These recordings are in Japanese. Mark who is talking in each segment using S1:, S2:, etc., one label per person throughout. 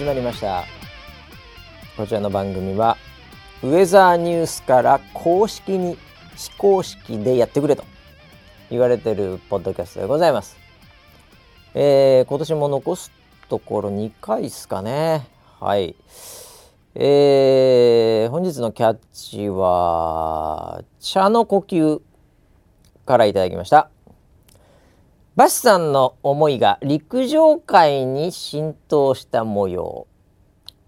S1: 始まりました。こちらの番組はウェザーニュースから公式に非公式でやってくれと言われてるポッドキャストでございます、えー、今年も残すところ2回ですかね。はい。えー、本日のキャッチは茶の呼吸からいただきました。バシさんの思いが陸上界に浸透した模様。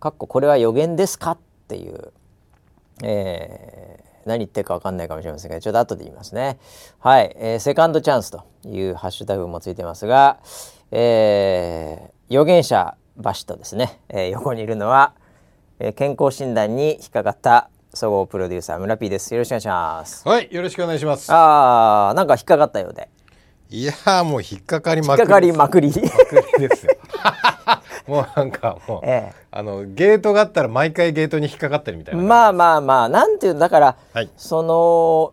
S1: かっここれは予言ですか？っていう、えー、何言ってるか分かんないかもしれませんがちょっと後で言いますね。はい、えー、セカンドチャンスというハッシュタグもついてますが、えー、預言者バシとですね、えー、横にいるのは、えー、健康診断に引っかかった総合プロデューサー村 P です。よろしくお願いします。
S2: はい。よろしくお願いします。
S1: ああなんか引っかかったようで
S2: いやもう引っかかりま
S1: くり。引っかかりまくり。
S2: ですよ。もうなんかもう、ええ、あのゲートがあったら毎回ゲートに引っかかってるみたいな。
S1: まあまあまあなんていうだから、はい、その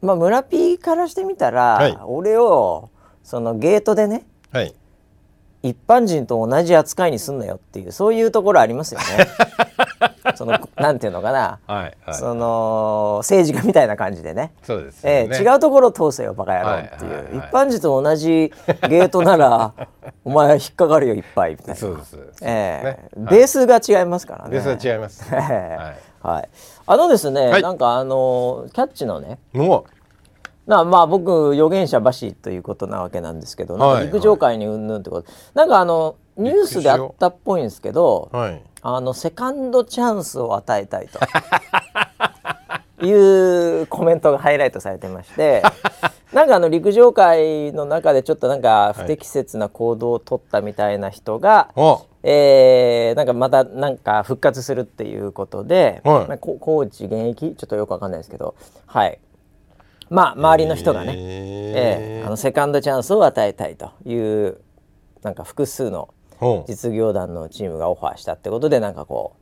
S1: まあ村 P からしてみたら、はい、俺をそのゲートでね、はい、一般人と同じ扱いにすんなよっていうそういうところありますよね。そのなんていうのかな、はいはい、その政治家みたいな感じでね。
S2: そうです、ね、
S1: えー、違うところを通せよバカ野郎っていう、はいはいはい、一般人と同じゲートなら お前引っかかるよいっぱいみたいな。
S2: そうです。
S1: えー、ね、ベースが違いますからね。
S2: ベースが違います、はい、
S1: はい、あのですね、はい、なんかあのキャッチのねもうなまあ僕預言者橋ということなわけなんですけど、はい、陸上界にうんぬんってこと、なんかあのニュースであったっぽいんですけど、はい、あのセカンドチャンスを与えたいと。いうコメントがハイライトされてまして なんかあの陸上界の中でちょっとなんか不適切な行動を取ったみたいな人が、はい、えー、なんかまたなんか復活するっていうことで、はい、コーチ現役？ちょっとよくわかんないですけどはいまあ周りの人がね、えー、あのセカンドチャンスを与えたいというなんか複数の実業団のチームがオファーしたってことでなんかこ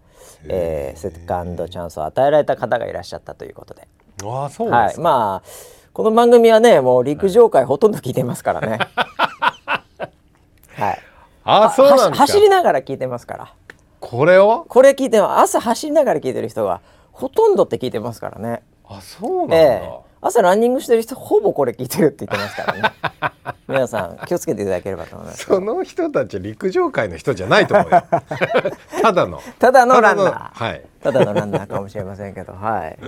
S1: う、えー、セカンドチャンスを与えられた方がいらっしゃったということで。
S2: あそうはい、
S1: まあこの番組はねもう陸上界ほとんど聞いてま すからね。はい。
S2: あそうなん
S1: 走りながら聞いてますから。
S2: これを？
S1: これ聞いて朝走りながら聞いてる人がほとんどって聞いてますからね。
S2: あそうなんだ。えー
S1: 朝ランニングしてる人ほぼこれ聞いてるって言ってますからね。皆さん気をつけていただければと思います。
S2: その人たち陸上界の人じゃないと思うよ。ただの。
S1: ただのランナー。はい。ただのランナーかもしれませんけどはい。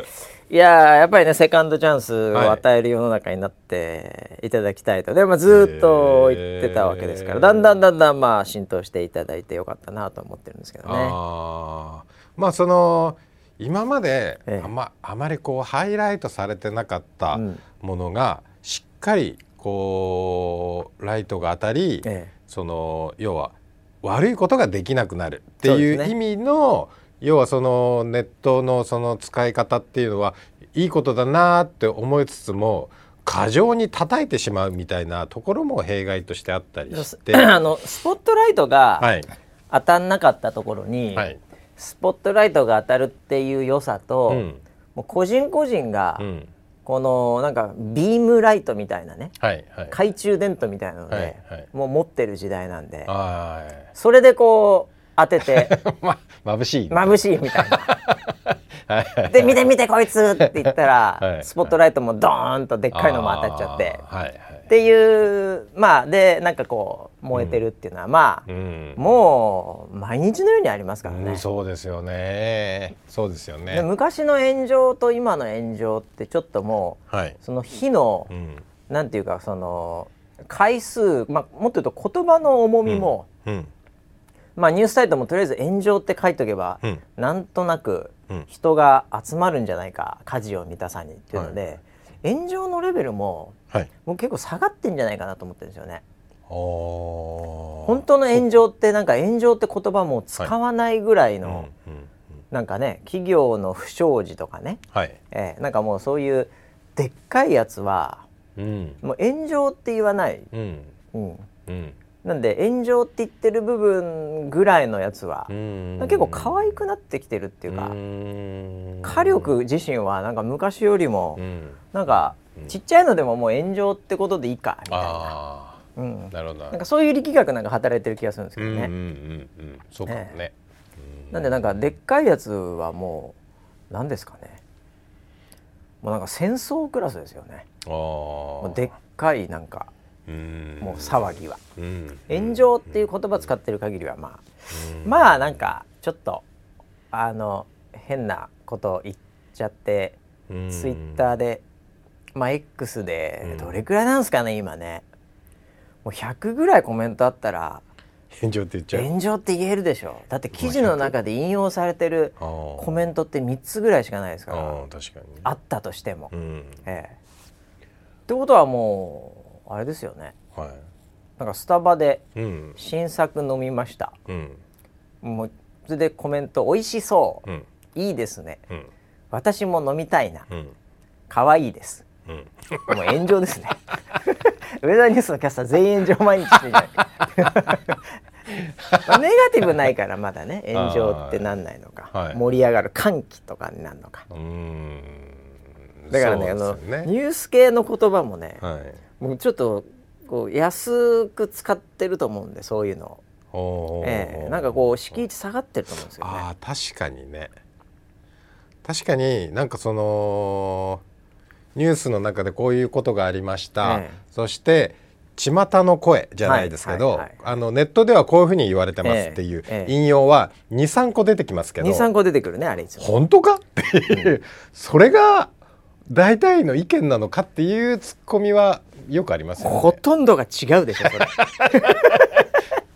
S1: いややっぱりねセカンドチャンスを与える世の中になっていただきたいと、でもずっと言ってたわけですから、だんだんだんだんまあ浸透していただいてよかったなと思ってるんですけどね。あ
S2: まあその今まであま,、あまりこうハイライトされてなかったものが、しっかりこうライトが当たり、その要は悪いことができなくなるっていう意味の、要はそのネットのその使い方っていうのはいいことだなって思いつつも過剰に叩いてしまうみたいなところも弊害としてあったりして。
S1: あのスポットライトが当たんなかったところに、はい、スポットライトが当たるっていう良さと、うん、もう個人個人が、うん、このなんかビームライトみたいなね、はいはい、懐中電灯みたいなので、はいはい、もう持ってる時代なんで、それでこう当てて
S2: ま眩しい。
S1: 眩しいみたいな。で見て見てこいつって言ったら、はい、スポットライトもドーンとでっかいのも当たっちゃって、はいはい、っていうまあでなんかこう燃えてるっていうのは、うん、まあ、うん、もう毎日のようにありますからね、うん、
S2: そうですよね。そうですよね。
S1: 昔の炎上と今の炎上ってちょっともう、はい、その火の、うん、なんていうかその回数、まあ、もっと言うと言葉の重みも、うん。まあ、ニュースサイトもとりあえず炎上って書いとけば、うん、なんとなく人が集まるんじゃないか火事を満たさにっていうので、はい、炎上のレベルも,、はい、もう結構下がってんじゃないかなと思ってるんですよね。本当の炎上ってなんか炎上って言葉も使わないぐらいの、なんかね企業の不祥事とかね、はい、えー、なんかもうそういうでっかいやつは、うん、もう炎上って言わない、うん。うん。うん、なんで炎上って言ってる部分ぐらいのやつは結構可愛くなってきてるっていうか火力自身はなんか昔よりもなんかちっちゃいのでももう炎上ってことでいいかみたいな。う
S2: うん、なるほど。
S1: なんかそういう力学なんか働いてる気がするんですけどね。うんうんうん
S2: うん、そうかもね、ね。
S1: なんでなんかでっかいやつはもう何ですかね。もうなんか戦争クラスですよね。もうでっかいなんかもう騒ぎは、炎上っていう言葉使ってる限りはまあ、まあなんかちょっとあの変なこと言っちゃってツイッターでまあ X でどれくらいなんですかね今ね。もう100ぐらいコメントあったら
S2: 炎上って言っちゃう。
S1: 炎上って言えるでしょ。だって記事の中で引用されてるコメントって3つぐらいしかないですから。あったとしても、うん、ええ。ってことはもうあれですよね、はい、なんかスタバで新作飲みました、うん、もうそれでコメント「美味しそう、うん、いいですね、うん、私も飲みたいな、うん、可愛いです」うん、もう炎上ですね。ウェザーニュースのキャスター全員炎上毎日してるじゃない。ネガティブないからまだね炎上ってなんないのか、はい、盛り上がる歓喜とかになるのか。だからね、ね、あのニュース系の言葉もね、はい、もうちょっとこう安く使ってると思うんでそういうの。を、えー、なんかこう敷地下がってると思うんですよね。
S2: あ確かにね。確かになんかそのニュースの中でこういうことがありました、えそして巷の声じゃないですけど、はいはいはい、あのネットではこういうふうに言われてますっていう引用は23個出てきますけど。
S1: 23個出てくるねあれ
S2: 本当かっていう、うん、それが大体の意見なのかっていうツッコミはよくありますよね。
S1: ほとんどが違うでしょそれ。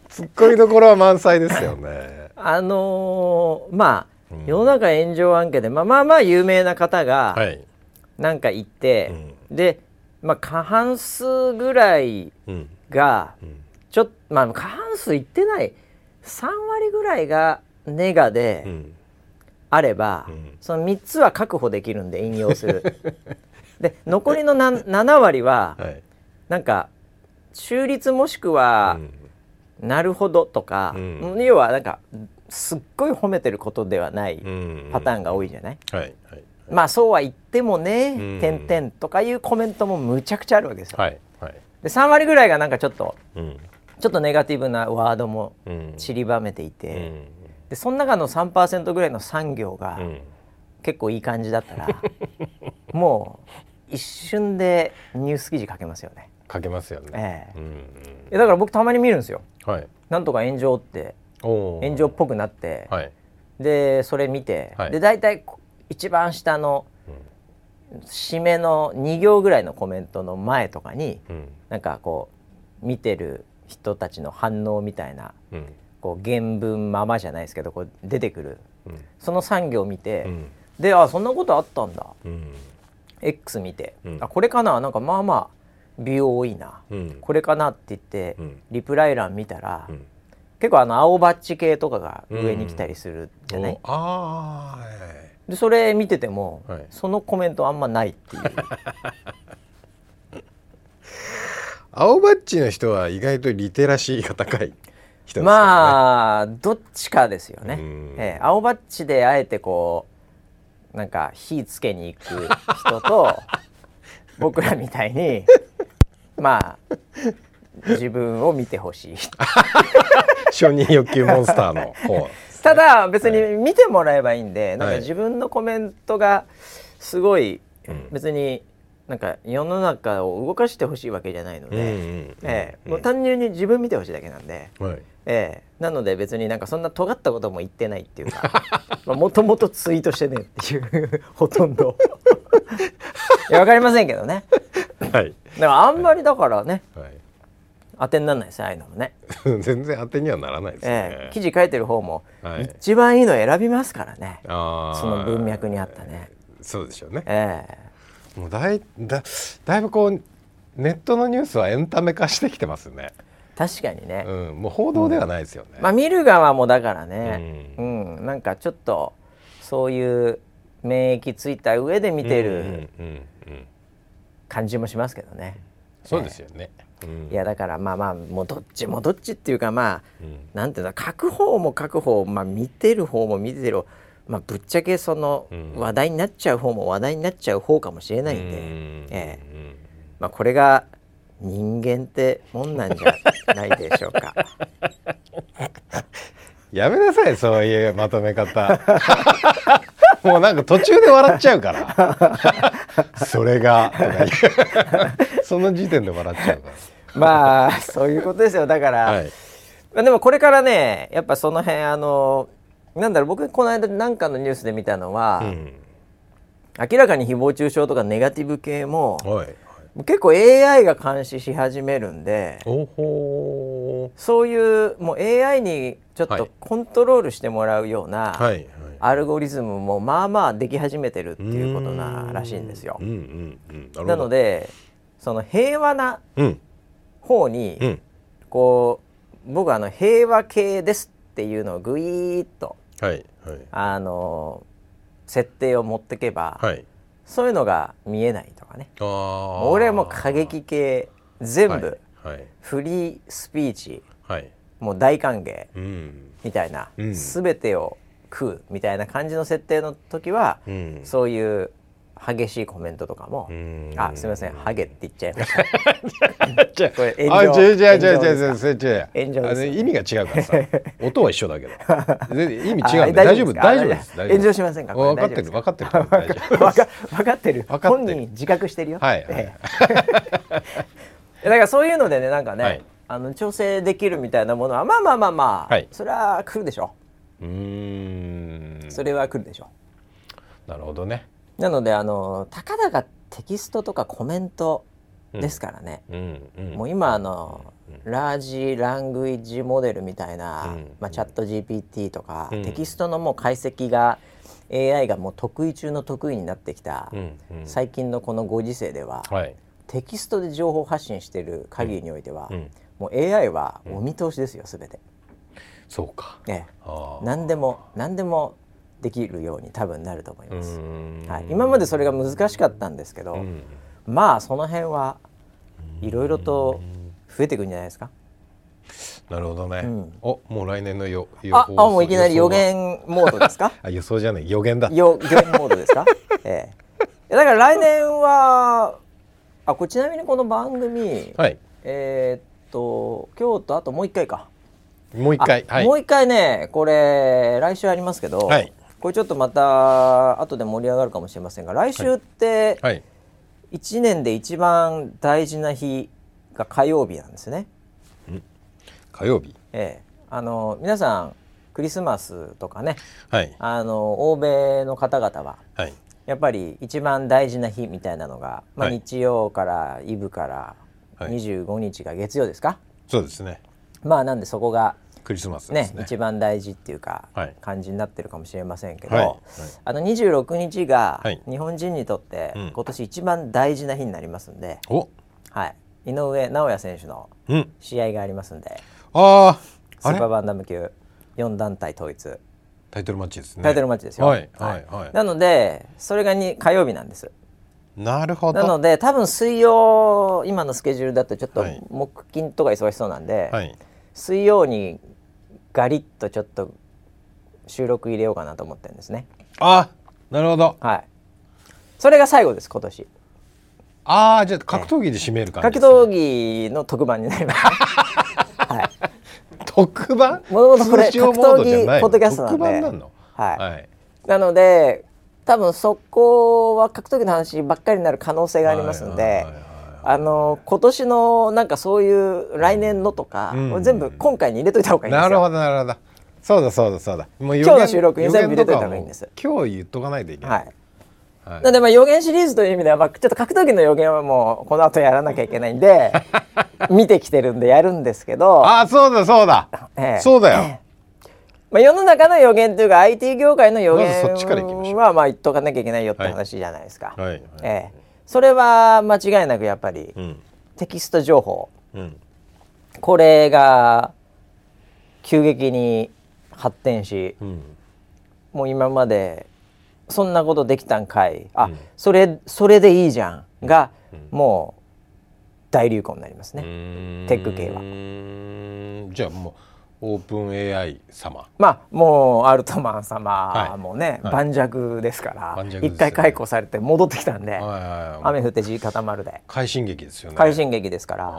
S2: ツッコミどころは満載ですよね。
S1: あのー、まあ、うん、世の中炎上案件でまあまあまあ有名な方がなんか言って、はい、で、まあ、過半数ぐらいが、うん、ちょっとまあ過半数いってない3割ぐらいがネガであれば、その3つは確保できるんで引用する。で残りのな7割は、はい、なんか中立もしくは、うん、なるほどとか、うん、要はなんかすっごい褒めてることではないパターンが多いじゃない、はいはい、まあそうは言ってもね「点々」とかいうコメントもむちゃくちゃあるわけですよ。はいはい、で3割ぐらいがなんかちょっと、うん、ちょっとネガティブなワードも散りばめていて、うん、でその中の3%ぐらいの産業が、結構いい感じだったら もう一瞬でニュース記事書けますよね。
S2: 書けますよね。
S1: ええ。うん、だから僕たまに見るんですよ。はい、なんとか炎上って炎上っぽくなって、はい、でそれ見て、はい、で大体一番下の締めの2行ぐらいのコメントの前とかに、うん、なんかこう見てる人たちの反応みたいな、うん、こう原文ままじゃないですけどこう出てくる、うん、その産業を見て、うん、であそんなことあったんだ、うん、X 見て、うん、あこれかな？なんかまあまあ美容多いな、うん、これかなって言って、リプライ欄見たら、結構あの青バッチ系とかが上に来たりするじゃない、あでそれ見てても、はい、そのコメントあんまないっていう。
S2: 青バッチの人は意外とリテラシーが高い人ですね。
S1: まあどっちかですよね、ええ、青バッチであえてこうなんか火つけに行く人と僕らみたいにまあ自分を見てほしい。
S2: 承認欲求モンスターの方
S1: ただ別に見てもらえばいいんで、はい、なんか自分のコメントがすごい別になんか世の中を動かしてほしいわけじゃないので、もう単純に自分見てほしいだけなんで、はい、ええ、なので別になんかそんな尖ったことも言ってないっていうか もともとツイートしてねっていうほとんど。いや分かりませんけどね、はい、だからあんまりだからね、はい、当てにならないですああいうのもね。
S2: 全然当てにはならないですね、え
S1: え、記事書いてる方も、一番いいの選びますからね。その文脈にあったね。
S2: そうでしょうね。ええもうだいだだいぶこうネットのニュースはエンタメ化してきてますね。
S1: 確かにね、
S2: うん、もう報道ではないですよね、
S1: うん、まあ見る側もだからね、うん、うん、なんかちょっとそういう免疫ついた上で見てる感じもしますけどね、
S2: そうですよね、
S1: いやだからまあまあもうどっちもどっちっていうかまあ、うん、なんていうの書く方も書く方、まあ、見てる方も見てるまあ、ぶっちゃけその話題になっちゃう方も話題になっちゃう方かもしれないんで、ええ。まあ、これが人間ってもんなんじゃないでしょうか。
S2: やめなさいそういうまとめ方。もうなんか途中で笑っちゃうから。それが。その時点で笑っちゃうから。
S1: まあそういうことですよ。だから、はい、まあ、でもこれからねやっぱその辺あのなんだろう僕この間なんかのニュースで見たのは、うん、明らかに誹謗中傷とかネガティブ系も、はい、結構 AI が監視し始めるんでそういうもう AI にちょっとコントロールしてもらうような、はい、アルゴリズムもまあまあでき始めてるっていうことならしいんですよ。なのでその平和な方に、うん、こう僕はあの平和系ですっていうのをぐいーっと、はいはい、あの設定を持ってけば、はい、そういうのが見えないとかね。俺はもう過激系全部、はいはい、フリースピーチ、はい、もう大歓迎、うん、みたいな、うん、全てを食うみたいな感じの設定の時は、うん、そういう激しいコメントとかも「あすみませんハゲ」って言っちゃいました。これ 炎上違う違う違う
S2: 違う炎上意味が違うからさ音は一緒だけど意味違う大丈夫大丈夫です。
S1: 炎上しませんか？
S2: 分かってる分かってる
S1: 分かってる。本人自覚してるよ。はい だからそういうのでねなんかねあの調整できるみたいなものはまあまあまあまあそれは来るでしょ。うん。それは来るでしょ。
S2: なるほどね
S1: なのであのたかだかテキストとかコメントですからね、もう今あの、ラージラングイッジモデルみたいな、まあ、チャット GPT とか、テキストのもう解析が AI がもう得意中の得意になってきた、最近のこのご時世では、はい、テキストで情報発信している限りにおいては、もう AI はお見通しですよ全て。
S2: そうか、
S1: ね、何でも何でもできるように多分なると思います。はい、今までそれが難しかったんですけど、まあその辺はいろいろと増えていくんじゃないですか。
S2: なるほどね。うん、お、もう来年の予
S1: 予あ、あもういきなり予言モードですか？
S2: あ、予想じゃない予言だ。
S1: 予言モードですか？ええ。だから来年はあ、これちなみにこの番組、はい、えー、っと今日とあともう一回か。
S2: もう一回、
S1: はい、もう一回ね、これ来週ありますけど、はい、これちょっとまた後で盛り上がるかもしれませんが来週って1年で一番大事な日が火曜日なんですね。
S2: 火曜日、
S1: ええ、あの皆さんクリスマスとかね、はい、あの欧米の方々は、はい、やっぱり一番大事な日みたいなのが、まあ、日曜からイブから25日が月曜ですか、
S2: そうですね。
S1: まあなんでそこが
S2: クリスマスね、
S1: ね、一番大事っていうか、はい、感じになってるかもしれませんけど、はい。はい、あの26日が日本人にとって今年一番大事な日になりますんで、うん、はい、井上尚弥選手の試合がありますんで、うん、あスーパーバンダム級4団体統一。
S2: タイトルマッチですね。
S1: タイトルマッチですよ、はい。はい。はい、なのでそれがに火曜日なんです。
S2: なるほど。
S1: なので多分水曜今のスケジュールだとちょっと木金とか忙しそうなんで、はい、水曜にガリッとちょっと収録入れようかなと思ってるんですね。
S2: あなるほど。
S1: はい。それが最後です今年。
S2: ああじゃあ格闘技で締める感
S1: じ、ね、格闘技の特番になります、はい。
S2: 特番？
S1: もともとこれ格闘技ポッドキャストなんで。はい、はい、なので多分そこは格闘技の話ばっかりになる可能性がありますんで、あの今年のなんかそういう来年のとか、うん、全部今回に入れといた方がいいんですよ。
S2: なるほどなるほど。そうだそうだそうだ。
S1: もう今日の収録に全部入れといた方がいいんです。
S2: 今日言っとかないといけない。はい。
S1: はい、なのでまあ予言シリーズという意味では、まあ、ちょっと格闘技の予言はもうこの後やらなきゃいけないんで 見てきてるんでやるんですけど
S2: あそうだそうだ、ええ、そうだよ、え
S1: え、まあ、世の中の予言というか IT 業界の予言はまあ言っとかなきゃいけないよって話じゃないですか、はいはい、ええ、それは間違いなくやっぱり、うん。テキスト情報、うん、これが急激に発展し、うん、もう今までそんなことできたんかい。あ、うん、それそれでいいじゃん。が、もう大流行になりますね。テック系は。
S2: じゃあもうオープン AI 様。
S1: まあもうアルトマン様もね、はい、盤石ですから一、ね、回解雇されて戻ってきたんで、雨降って地固まるで。
S2: 快進撃ですよね。
S1: 快進撃ですから。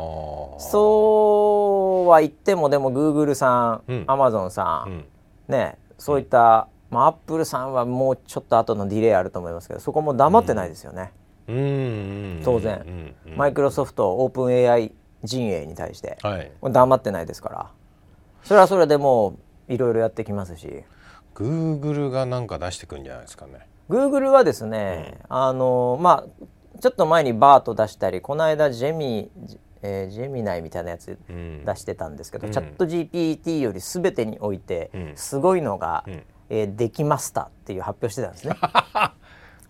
S1: そうは言ってもでもグーグルさん、アマゾンさん、うん、ねそういった、まあ、アップルさんはもうちょっと後のディレイあると思いますけどそこも黙ってないですよね、うん、当然、マイクロソフトオープン AI 陣営に対して、はい、黙ってないですからそれはそれでもういろいろやってきますし。
S2: グーグルが何か出してくるんじゃないですかね。
S1: グーグルはですね、うん、あのまあちょっと前にバート出したりこの間ジェミえー、ジェミナイみたいなやつ出してたんですけど、うん、チャット GPT より全てにおいてすごいのが、うん、えー、できましたっていう発表してたんですね。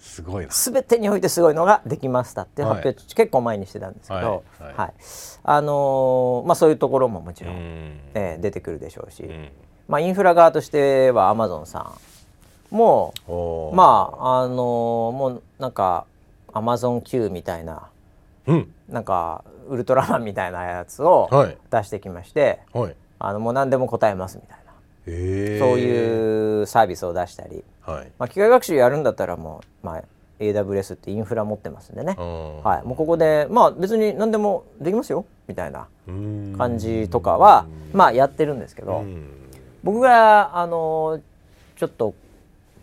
S2: すごいな。
S1: 全てにおいてすごいのができましたっていう発表、はい、結構前にしてたんですけど、はい。はい、はい、あのー、まあ、そういうところももちろん、えー、出てくるでしょうし、うん、まあ、インフラ側としてはアマゾンさんもまああのー、もうなんかアマゾン Q みたいな、うん、なんかウルトラマンみたいなやつを出してきまして、あのもう何でも答えますみたいな。そういうサービスを出したり、はい、まあ、機械学習やるんだったらもう、まあ、AWS ってインフラ持ってますんでね、はい、もうここでまあ別に何でもできますよ。みたいな感じとかはまあやってるんですけど。僕があのちょっと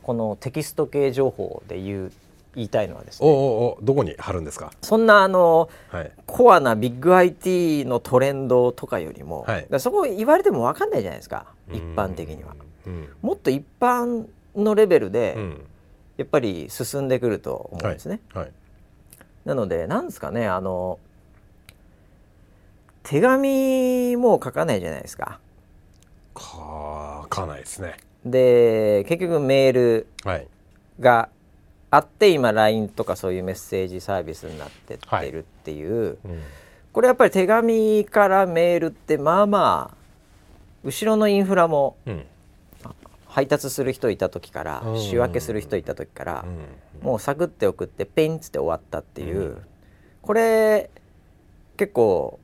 S1: このテキスト系情報で言う言いたいのはですね。お
S2: おどこに貼るんですか？
S1: そんなあの、はい、コアなビッグ IT のトレンドとかよりも、はい、そこ言われても分かんないじゃないですか。一般的には、うん、もっと一般のレベルで、うん、やっぱり進んでくると思うんですね、はい、なのでなんですかねあの手紙も書かないじゃないですか。
S2: 書かないですね。
S1: で結局メールがあって今 LINE とかそういうメッセージサービスになってってるっていう、はい。うん、これやっぱり手紙からメールってまあまあ後ろのインフラも、配達する人いた時から、うん、仕分けする人いた時から、うん、もうサクって送ってペンっつって終わったっていう、これ結構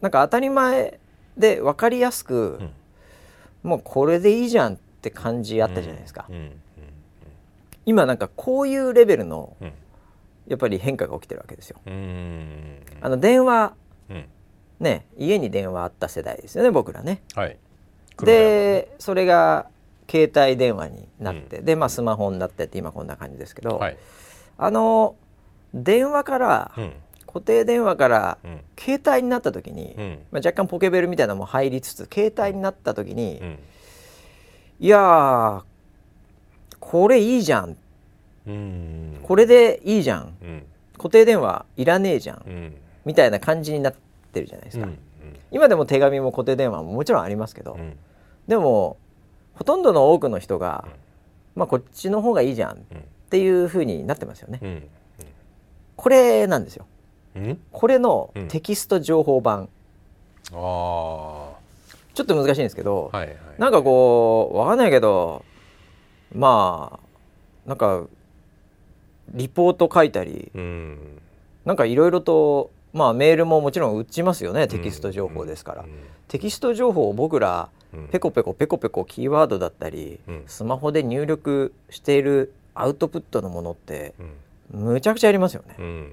S1: なんか当たり前で分かりやすく、もうこれでいいじゃんって感じあったじゃないですか。今なんかこういうレベルの、やっぱり変化が起きてるわけですよ。あの電話、ね家に電話あった世代ですよね僕らね。はい、でそれが携帯電話になって、うん、でまあスマホになってって今こんな感じですけど、はい、あの電話から、うん、固定電話から、うん、携帯になった時に、まあ、若干ポケベルみたいなのも入りつつ携帯になった時に、いやこれいいじゃん、うん、これでいいじゃん、うん、固定電話いらねえじゃん、うん、みたいな感じになってるじゃないですか、うんうん、今でも手紙も固定電話ももちろんありますけど、でもほとんどの多くの人が、まあこっちの方がいいじゃんっていうふうになってますよね、これなんですよ、これのテキスト情報版、あちょっと難しいんですけど、はいはい、なんかこう分かんないけどまあなんかリポート書いたり、うん、なんかいろいろとまあメールももちろん打ちますよねテキスト情報ですから、うん。うん、テキスト情報を僕らペコペコペコペコキーワードだったり、スマホで入力しているアウトプットのものってむちゃくちゃありますよね、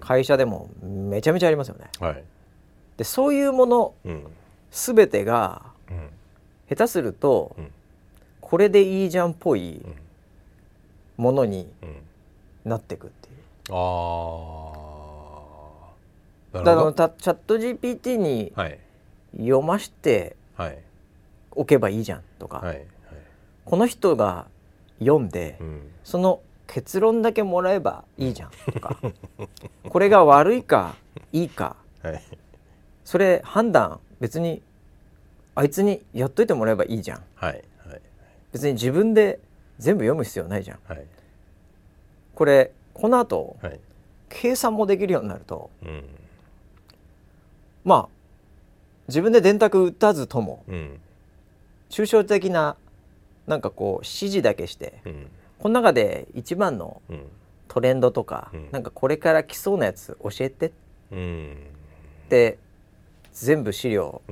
S1: 会社でもめちゃめちゃありますよね、はい、でそういうもの、すべてが、下手すると、これでいいじゃんっぽいものになっていくっていう。ああ。だからチャット GPT に読ましておけばいいじゃんとか、はいはい、この人が読んで、うん、その結論だけもらえばいいじゃんとか。これが悪いかいいか、はい、それ判断別にあいつにやっといてもらえばいいじゃん、はいはい、別に自分で全部読む必要ないじゃん、はい、これこの後、はい、計算もできるようになると、うん、まあ自分で電卓打たずとも、うん、抽象的ななんかこう指示だけして、うん、この中で一番のトレンドとか、うん、なんかこれから来そうなやつ教えてって、全部資料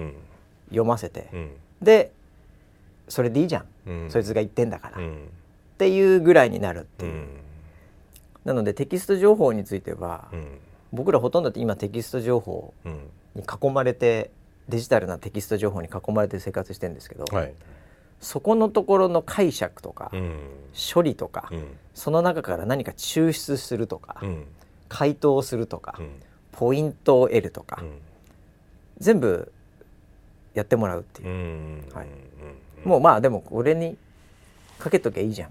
S1: 読ませて、うん、でそれでいいじゃん、うん、そいつが言ってんだから、っていうぐらいになるっていう。なのでテキスト情報については、僕らほとんど今テキスト情報に囲まれて、デジタルなテキスト情報に囲まれて生活してるんですけど、はい、そこのところの解釈とか、うん、処理とか、うん、その中から何か抽出するとか、うん、回答するとか、ポイントを得るとか、全部やってもらうっていう、はい、もうまあでもこれにかけときゃいいじゃん、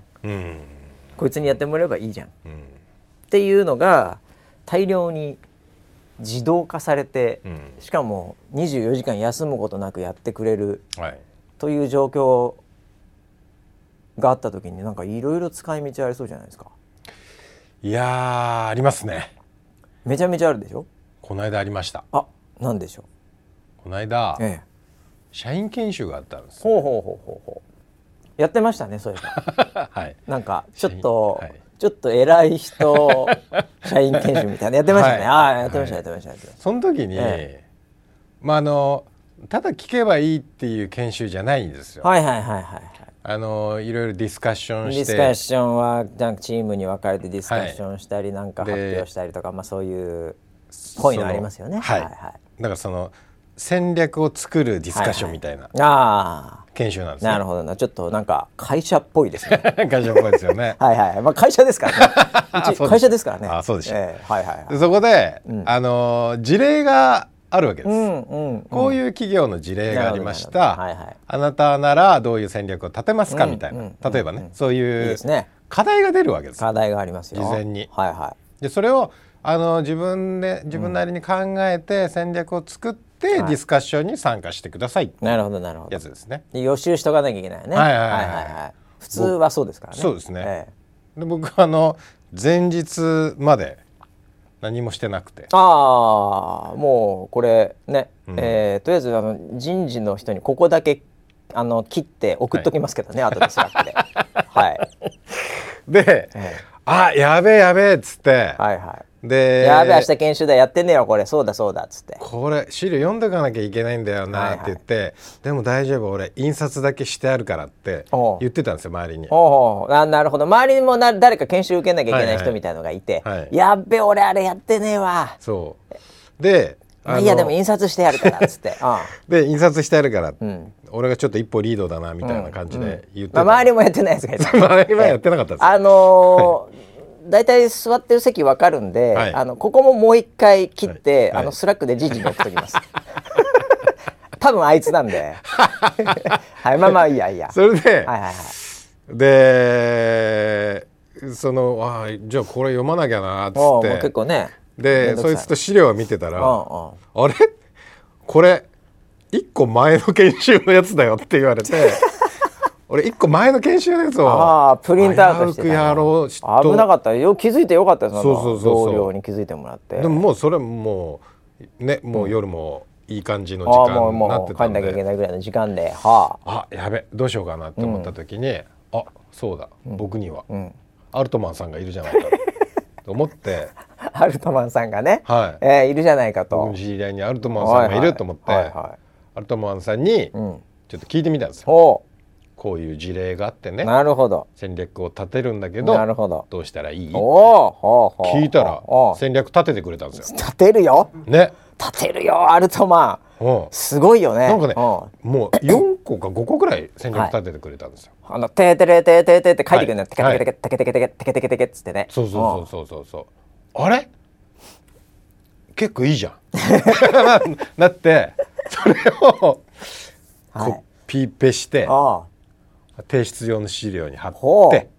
S1: こいつにやってもらえばいいじゃん、っていうのが大量に自動化されて、しかも24時間休むことなくやってくれる、はい。という状況があった時になんかいろいろ使い道ありそうじゃないですか。
S2: いやありますね。
S1: めちゃめちゃあるでしょ？
S2: この間ありました。
S1: あなんでしょう？
S2: この間、ええ、社員研修があったんです、
S1: ほうほうほうほうほう。やってましたねそういえば。はい。なんかちょっと、はい、ちょっと偉い人 社員研修みたいなやってましたね、はい、ああやってました、やってました
S2: その時に、ええ、まああのただ聞けばいいっていう研修じゃないんですよ。
S1: はいはいはいはい。
S2: あのいろいろディスカッション
S1: して。ディスカッションはなんかチームに分かれてディスカッションしたり、なんか発表したりとか、まあ、そういうポイントありますよね。
S2: はい、はい、はい、だからその戦略を作るディスカッションみたいな、はい。はい、あ研修なんですね。
S1: なるほど。なちょっとなんか会社っぽいですね。
S2: 会社っぽいですよね。
S1: はいはい。まあ会社ですからね。会社ですからね。
S2: あそうでした。
S1: えー、はいはい、はい、
S2: そこで、うん、あの事例があるわけです、うんうん、こういう企業の事例がありました、はいはい、あなたならどういう戦略を立てますか、みたいな、例えばね、そういう課題が出るわけです。
S1: 課題がありますよ。
S2: 事前に、
S1: はいはい、
S2: でそれをあの自分で自分なりに考えて戦略を作って、ディスカッションに参加してください。
S1: なるほどなるほど。
S2: やつですね。
S1: 予習しとかなきゃいけないね。はいはいはい、はい。はい、普通はそうですからね。
S2: そうですね、ええ、で僕あの前日まで何もしてなくて。
S1: ああもうこれね、うん、えー、とりあえずあの人事の人にここだけあの切って送っときますけどね、はい、後で Slack で。はい。
S2: で、えー、あやべえやべえっつって
S1: はいはいでやべ明日研修だやってねえよこれ。そうだそうだっつって。
S2: これ資料読んでかなきゃいけないんだよなって言って、はいはい、でも大丈夫俺印刷だけしてあるからって言ってたんですよ周りに。
S1: おあなるほど。周りにもな誰か研修受けなきゃいけない人みたいのがいて、はいはい、やっべ俺あれやってねえわ。
S2: そう。で
S1: いやでも印刷してやるからっつって。
S2: で印刷してやるから、うん、俺がちょっと一歩リードだなみたいな感じで言って、
S1: うんうん、まあ、周りもやってないですけど
S2: 周りもやってなかったです。
S1: あのー大体座ってる席分かるんで、はい、あのここももう一回切って、はい、あの Slack で人事に送っときます。多分あいつなんで。はい、まあまあいいやいいや。
S2: それで、はいはいはい、で、そのあじゃあこれ読まなきゃなっつって。
S1: 結構ね。
S2: で、そいつと資料を見てたら、あれ？これ一個前の研修のやつだよって言われて。俺一個前の研修のやつを
S1: ああプリントアウトして
S2: やろう。
S1: 危なかったよ気づいてよかったですそうそうそう同僚に気づいてもらって。
S2: でももうそれもうねもう夜もいい感じの時間になってたんで、
S1: 帰んなきゃいけないぐらいの時間で。は
S2: あ。あやべどうしようかなって思った時に、うん、あそうだ、僕には、うん、アルトマンさんがいるじゃないかと思って。
S1: アルトマンさんがね、はい。えー、いるじゃないかと。
S2: 僕の知り合いにアルトマンさんがいると思って、はいはいはいはい、アルトマンさんにちょっと聞いてみたんですよ。こういう事例があってね
S1: なるほど。
S2: 戦略を立てるんだけどなるほど。どうしたらいい？
S1: お
S2: 聞いたら戦略立ててくれたんですよ。
S1: 立てるよ。
S2: ね。
S1: 立てるよアルトマン。すごいよね。
S2: なんかねもう4個か5個ぐらい戦略立ててくれたんですよ、
S1: あのテーテレテーテーテーって書いてくるんだテケテケテケテケテケテケテケテケテケっつってね
S2: そうそうそうそうそうあれ結構いいじゃんだってそれをコピペして提出用の資料に貼って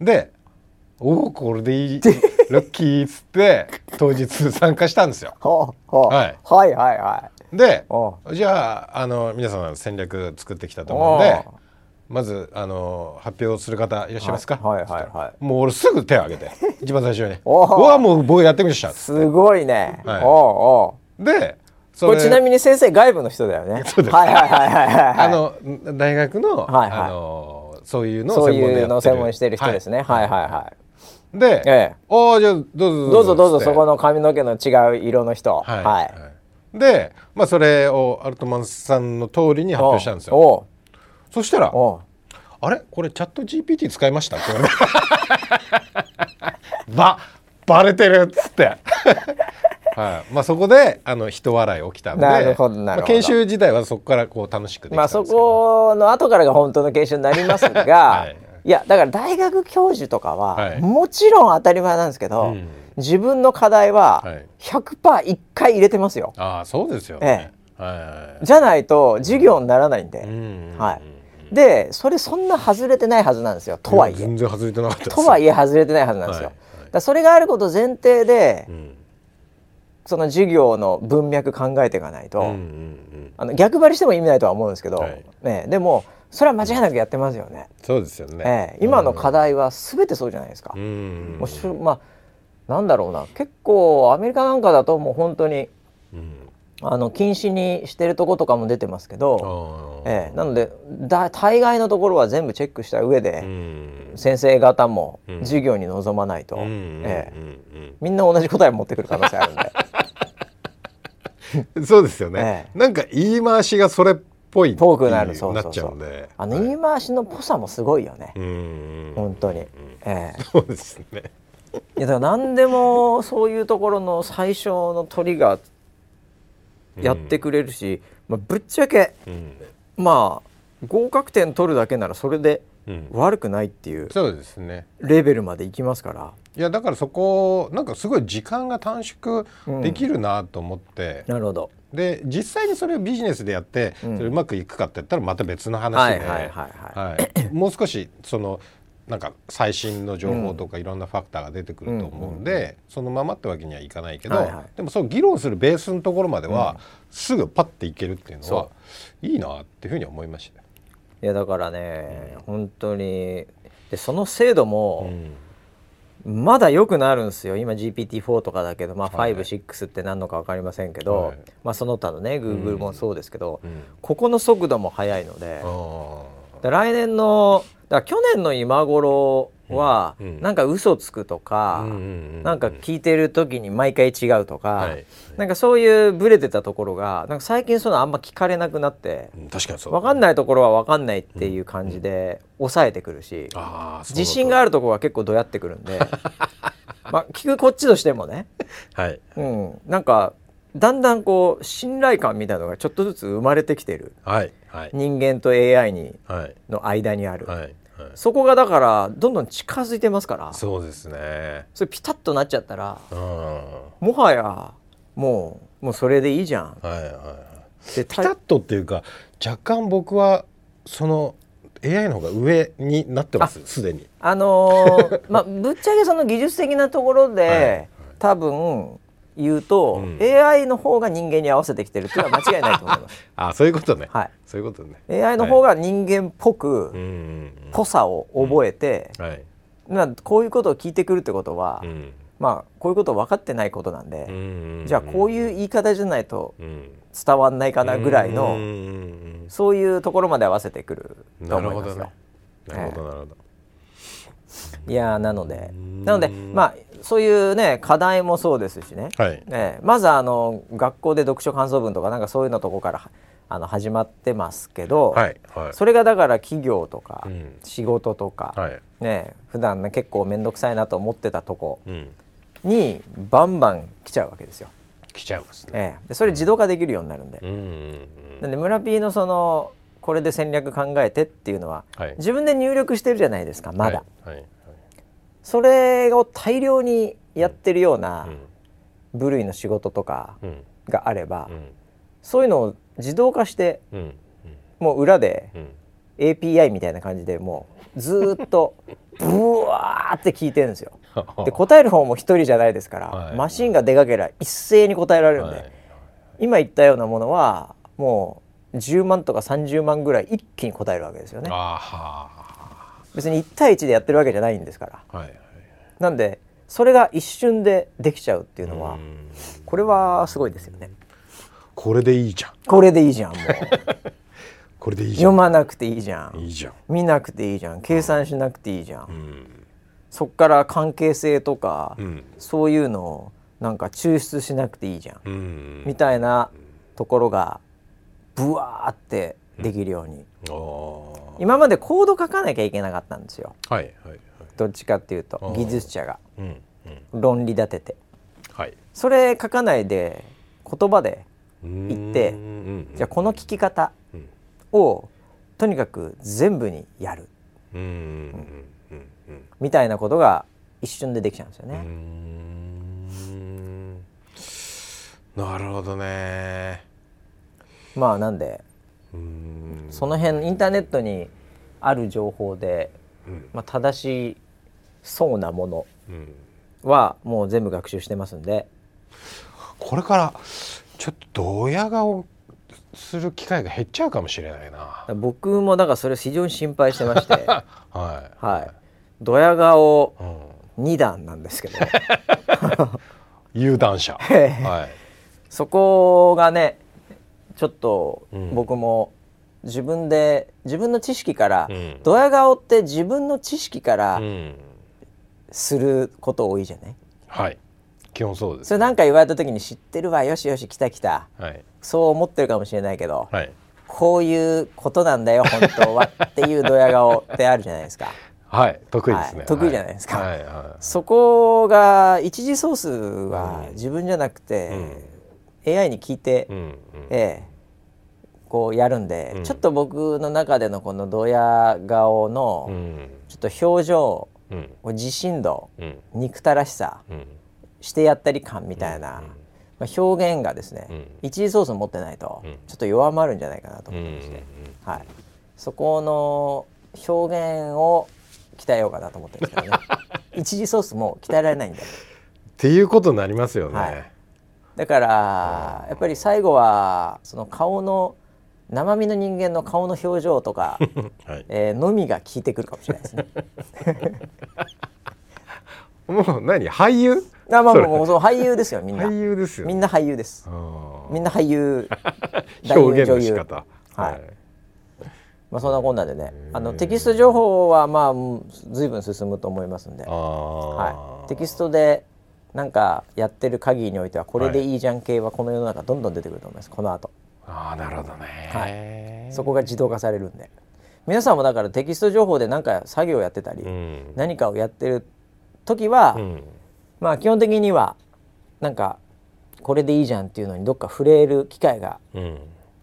S2: で「おおこれでいい ラッキー」っつって当日参加したんですよ。
S1: はい、はいはいは
S2: い。でじゃああの皆さん戦略作ってきたと思うんでまずあの発表する方いらっしゃいますか、
S1: はいはいはい。はい、
S2: もう俺すぐ手を挙げて 一番最初に「う。わもう僕やってみました」
S1: すごいね、
S2: はい、おうおう。で
S1: これちなみに先生外部の人だよね。
S2: そうです。はいはいはいはい、はい。あの大学の、はいはい、あのそういうのを
S1: 専門での専門してる人ですね。はい、はい、はいはい
S2: で、ええ、おじゃどうぞ
S1: どうぞどうぞそこの髪の毛の違う色の人。はい。はい、
S2: で、まあ、それをアルトマンさんの通りに発表したんですよそしたら「あれ？これチャット GPT 使いました?」って言われて ばバレてるっつってはい。まあ、そこであの人笑い起きたんでなるほどまあ、研修自体はそこからこう楽しく
S1: まあそこの後からが本当の研修になりますが、はい、いやだから大学教授とかは、はい、もちろん当たり前なんですけど、うん、自分の課題は100%一回入れてますよ。
S2: ああそうですよね、
S1: ええ。はい、じゃないと授業にならないんで。うん。はい、でそれそんな外れてないはずなんですよとはいえ。
S2: 全然外れてなかった
S1: とはいえ外れてないはずなんですよ、だそれがあること前提で、うんその授業の文脈考えていかないと、うんうんうん、あの逆張りしても意味ないとは思うんですけど、はい、ね、でもそれは間違いなくやってますよね。
S2: そうですよね、
S1: えー、今の課題は全てそうじゃないですか。うん、もうしまあなんだろうな。結構アメリカなんかだともう本当に、うん、あの禁止にしてるとことかも出てますけど、えー、なのでだ大概のところは全部チェックした上で、うん、先生方も授業に臨まないと、うん、えー、みんな同じ答えを持ってくる可能性あるんで。
S2: そうですよね、ええ、なんか言い回しがそれっぽいぽくなる。そうなっちゃうんで。
S1: あの言い回しのぽさもすごいよね、うん。本当に、
S2: ええ、そうですね。
S1: いやだから何でもそういうところの最初のトリガーやってくれるし、まあ、ぶっちゃけ、うん、まあ合格点取るだけならそれで悪くないっていう、
S2: そうですね。
S1: レベルまでいきますから
S2: いやだからそこなんかすごい時間が短縮できるなと思って、
S1: うん、なるほど。
S2: で実際にそれをビジネスでやって、うん、うまくいくかって言ったらまた別の話で。もう少しそのなんか最新の情報とかいろんなファクターが出てくると思うんで、うん、そのままってわけにはいかないけど、はいはい、でもそう議論するベースのところまでは、すぐパッていけるっていうのはいいなっていうふうに思いました。
S1: いやだからね、うん、本当にでその精度も、まだ良くなるんですよ。今 GPT-4 とかだけど、まあ、56って何のか分かりませんけど、はい、まあ、その他のね Google もそうですけど、うん、ここの速度も速いので、来年のだ去年の今頃は、うん、なんか嘘つくとか、うん、なんか聞いてる時に毎回違うとか、はい、なんかそういうブレてたところがなんか最近そういうのあんま聞かれなくなって、
S2: 確かにそう。
S1: 分かんないところは分かんないっていう感じで抑えてくるし、自信があるところは結構どやってくるんで まあ聞くこっちとしてもね、はい。うん、なんかだんだんこう信頼感みたいなのがちょっとずつ生まれてきてる、はいはい、人間と AI に、はい、の間にある、はいそこがだからどんどん近づいてますから。
S2: そうですね。
S1: それピタッとなっちゃったら、うん、もはやもうもうそれでいいじゃん。はいはいはい、
S2: ピタッとっていうか若干僕はその AI の方が上になってますすでに。
S1: あのー、まあぶっちゃけその技術的なところで、はいはい、多分言うと、うん、AI の方が人間に合わせてきてるっていうのは間違いないと思います。
S2: あそういうことね。はい。そういうことね。
S1: AI の方が人間っぽく、はい、ぽさを覚えて、うん、はい、なこういうことを聞いてくるってことは、うん、まあこういうこと分かってないことなんで、じゃあこういう言い方じゃないと伝わんないかなぐらいの、そういうところまで合わせてくると思いますよ。なるほど、なるほど。いやなのでなのでまあそういうね課題もそうですしね、はい、ねまずあの学校で読書感想文とかなんかそういうのとこからあの始まってますけど、はいはい、それがだから企業とか、うん、仕事とか、はい、ね普段ね結構面倒くさいなと思ってたとこにバンバン来ちゃうわけですよ。
S2: 来ちゃいますね、
S1: え。それ自動化できるようになるんで。うんうんうん、なんで村 P のそのこれで戦略考えてっていうのは、はい、自分で入力してるじゃないですかまだ。はいはいそれを大量にやってるような部類の仕事とかがあれば、そういうのを自動化して、もう裏で API みたいな感じでもうずっと ブワーって聞いてるんですよ。で答える方も一人じゃないですから、はい、マシンが出かけりゃ一斉に答えられるんで、はい、今言ったようなものはもう10万とか30万ぐらい一気に答えるわけですよね。別に1対1でやってるわけじゃないんですから、はい、なんでそれが一瞬でできちゃうっていうのはこれはすごいですよね。
S2: これでいいじゃん。
S1: これでいいじゃんもう。
S2: これでいい
S1: じゃん。読まなくていいじゃん。
S2: いいじゃん。
S1: 見なくていいじゃん。計算しなくていいじゃん、うん、そっから関係性とか、うん、そういうのをなんか抽出しなくていいじゃん、うん、みたいなところがブワーってできるように、うん、今までコード書かなきゃいけなかったんですよ、はいはいはい、どっちかっていうと技術者が、うんうん、論理立てて、はい、それ書かないで言葉で言ってじゃあこの聞き方をとにかく全部にやる、みたいなことが一瞬でできちゃうんですよね。
S2: なるほどね。
S1: まあなんでその辺インターネットにある情報で、うん、まあ、正しそうなものはもう全部学習してますんで、
S2: これからちょっとドヤ顔する機会が減っちゃうかもしれないな。
S1: 僕もだからそれ非常に心配してまして。はい、はい、ドヤ顔2段なんですけど、
S2: 有段者、は
S1: い、そこがねちょっと僕も自分で自分の知識から、うん、ドヤ顔って自分の知識からすること多いじゃない、
S2: はい。基本そうです、ね、
S1: それ何か言われた時に知ってるわ。よしよし来た来た、はい、そう思ってるかもしれないけど、はい、こういうことなんだよ本当は。っていうドヤ顔ってあるじゃないですか。
S2: はい。得意ですね、はい、
S1: 得意じゃないですか、はい。はい、そこが一次ソースは自分じゃなくて、うん、AI に聞いて、うん。うん、ええこうやるんで、うん、ちょっと僕の中でのこのドヤ顔のちょっと表情、うん、自信度、うん、憎たらしさ、してやったり感みたいな、まあ、表現がですね、一次ソースを持ってないとちょっと弱まるんじゃないかなと思いまして、はい、そこの表現を鍛えようかなと思ってるんですけどね。一次ソースも鍛えられないんで。
S2: っていうことになりますよね。はい、
S1: だからやっぱり最後はその顔の生身の人間の顔の表情とか、はい、えー、のみが効いてくるかもしれないですね。
S2: もう何？俳優？
S1: あまあもうそう俳優ですよみんな。
S2: 俳優ですよ、
S1: みんな俳優です。みんな俳優
S2: 表現の仕方。
S1: はい、まあそんなこんなでねあのテキスト情報はまあ随分進むと思いますんで、はい、テキストでなんかやってる限りにおいてはこれでいいじゃん系はこの世の中どんどん出てくると思います。この後
S2: ああなるほど
S1: ね、はい、そこが自動化されるんで。皆さんもだからテキスト情報で何か作業やってたり、うん、何かをやってる時は、うん、まあ基本的にはなんかこれでいいじゃんっていうのにどっか触れる機会が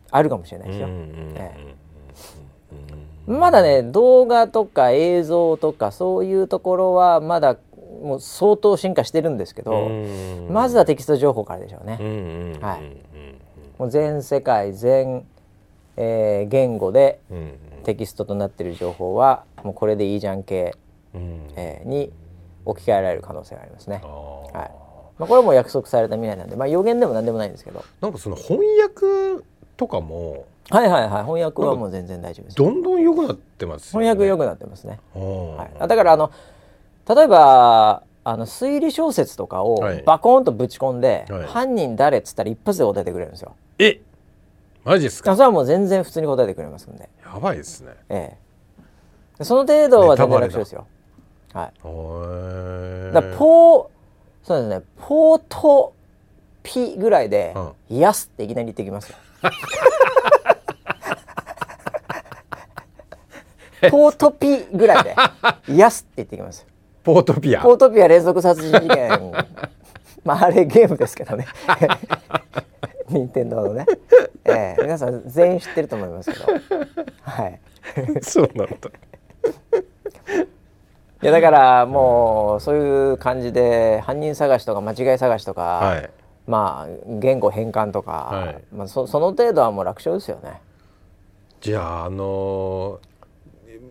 S1: あるかもしれないですよ。まだね動画とか映像とかそういうところはまだもう相当進化してるんですけどまずはテキスト情報からでしょうね。はい、もう全世界全、えー、言語でテキストとなっている情報はもうこれでいいじゃん系、えー、に置き換えられる可能性がありますね。はい。まあ、これも約束された未来なんで、まあ、予言でも何でもないんですけど。
S2: なんかその翻訳とかも
S1: はいはいはい。翻訳はもう全然大丈夫です。
S2: どんどん良くなってます、ね、
S1: 翻訳良くなってますね、はい、だからあの例えばあの推理小説とかをバコンとぶち込んで、はい、犯人誰っつったら一発で答えてくれるんですよ。
S2: え？マジっすか？
S1: それはもう全然普通に答えてくれますんで。
S2: やばいですね。
S1: ええ。その程度は全然楽勝ですよ。はい。だポーそうですね。ポートピぐらいで「イヤス」っていきなり言ってきますよ。ポートピぐらいで「イヤス」って言ってきます
S2: ポートピア。
S1: ポートピア連続殺人事件。まああれゲームですけどね。任天堂のね、えー、皆さん全員知ってると思いますけど。はい。
S2: そうなんだ。
S1: いやだからもうそういう感じで犯人探しとか間違い探しとか、はい、まあ言語変換とか、はい、まあそその程度はもう楽勝ですよね。
S2: じゃああのー、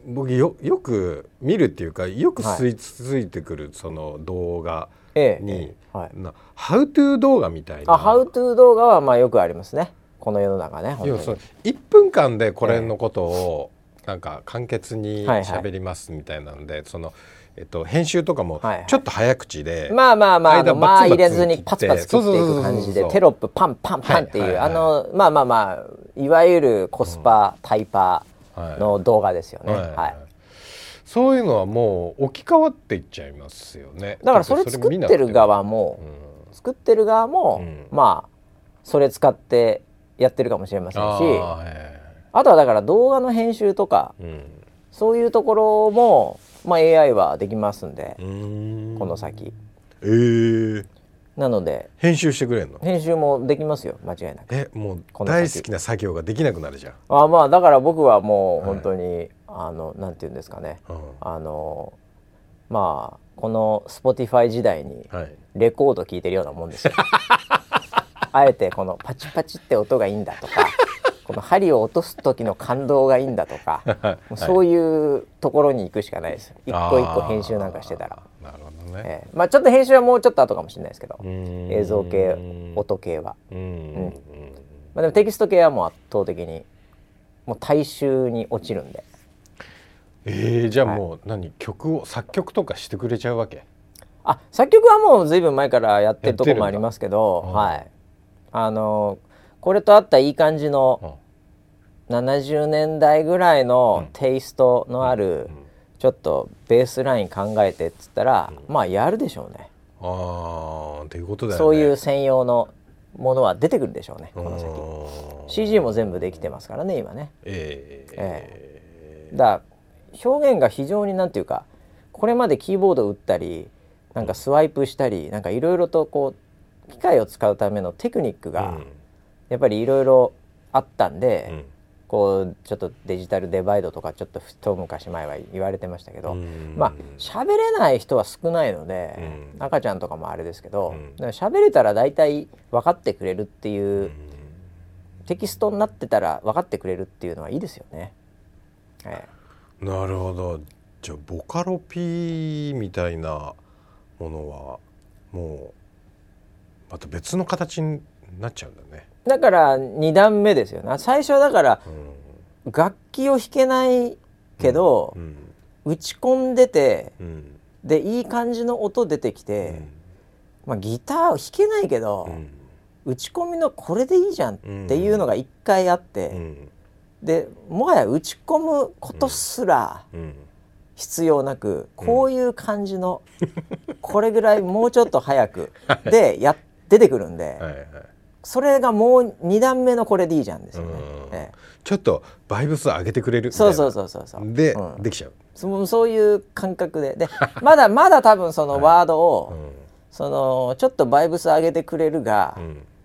S2: 僕よよく見るっていうかよく吸いついてくるその動画に、ええはい、なハウトゥー動画みたいな。
S1: あハウトゥー動画はまあよくありますね。この世の中ね。要
S2: するに1分間でこれのことを、なんか簡潔に喋りますみたいなので、はいはい、その。えっと、編集とかもちょっと早口で、はいはい、
S1: まあまあまあまあ入れずにパツパツ切っていく感じでテロップパンパンパンっていう、はいはいはい、あのまあまあまあいわゆるコスパ、タイパーの動画ですよね。はい、はい、
S2: そういうのはもう置き換わっていっちゃいますよね。
S1: だからそれ作ってる側も、作ってる側も、まあそれ使ってやってるかもしれませんしあとはだから動画の編集とか、そういうところも、まあ、AI はできますんでこの先。
S2: えー、
S1: なので
S2: 編集してくれるの？
S1: 編集もできますよ間違いなく。
S2: えもう大好きな作業ができなくなるじゃん。
S1: あまあだから僕はもう本当に、はい、あのなんていうんですかね、うん、あのまあこの Spotify 時代にレコード聞いてるようなもんですよ、あえてこのパチパチって音がいいんだとか この針を落とす時の感動がいいんだとか、はい、そういうところに行くしかないです。一個一個編集なんかしてたら。なるほどね、えー、まあちょっと編集はもうちょっと後かもしれないですけど。映像系音系は。うん、まあ、でもテキスト系はもう圧倒的にもう大衆に落ちるんで。
S2: えー、じゃあもう何、曲を作曲とかしてくれちゃうわけ？
S1: あ作曲はもうずいぶん前からやってるとこもありますけど、はい。あのこれとあったいい感じの70年代ぐらいのテイストのあるちょっとベースライン考えてっつったら、まあやるでしょうね。
S2: ああということだよ
S1: ね。そういう専用のものは出てくるでしょうねこの先。CG も全部できてますからね今ね。えー、えー、だ表現が非常になんていうかこれまでキーボード打ったりなんかスワイプしたりなんかいろいろとこう機械を使うためのテクニックがやっぱりいろいろあったんで、うん、こうちょっとデジタルデバイドとかちょっと一昔前は言われてましたけど、まあ喋れない人は少ないので、赤ちゃんとかもあれですけど喋、れたら大体分かってくれるっていう、テキストになってたら分かってくれるっていうのはいいですよね。
S2: ええ、なるほど。じゃあボカロ P みたいなものはもうまた別の形になっちゃうんだね。
S1: だから2段目ですよね最初だから、楽器を弾けないけど、打ち込んでて、でいい感じの音出てきて、まあ、ギターを弾けないけど、打ち込みのこれでいいじゃんっていうのが1回あって、でもはや打ち込むことすら必要なく、こういう感じの、これぐらいもうちょっと早くでや出てくるんで。はいはいそれがもう2段目のこれでいいじゃんですよね、ええ、
S2: ちょっとバイブス上げてくれる
S1: そうそうそうそう
S2: そう。で、うん、できちゃう。
S1: そそういう感覚で。で まだまだ多分そのワードを、はい。うん、そのちょっとバイブス上げてくれるが、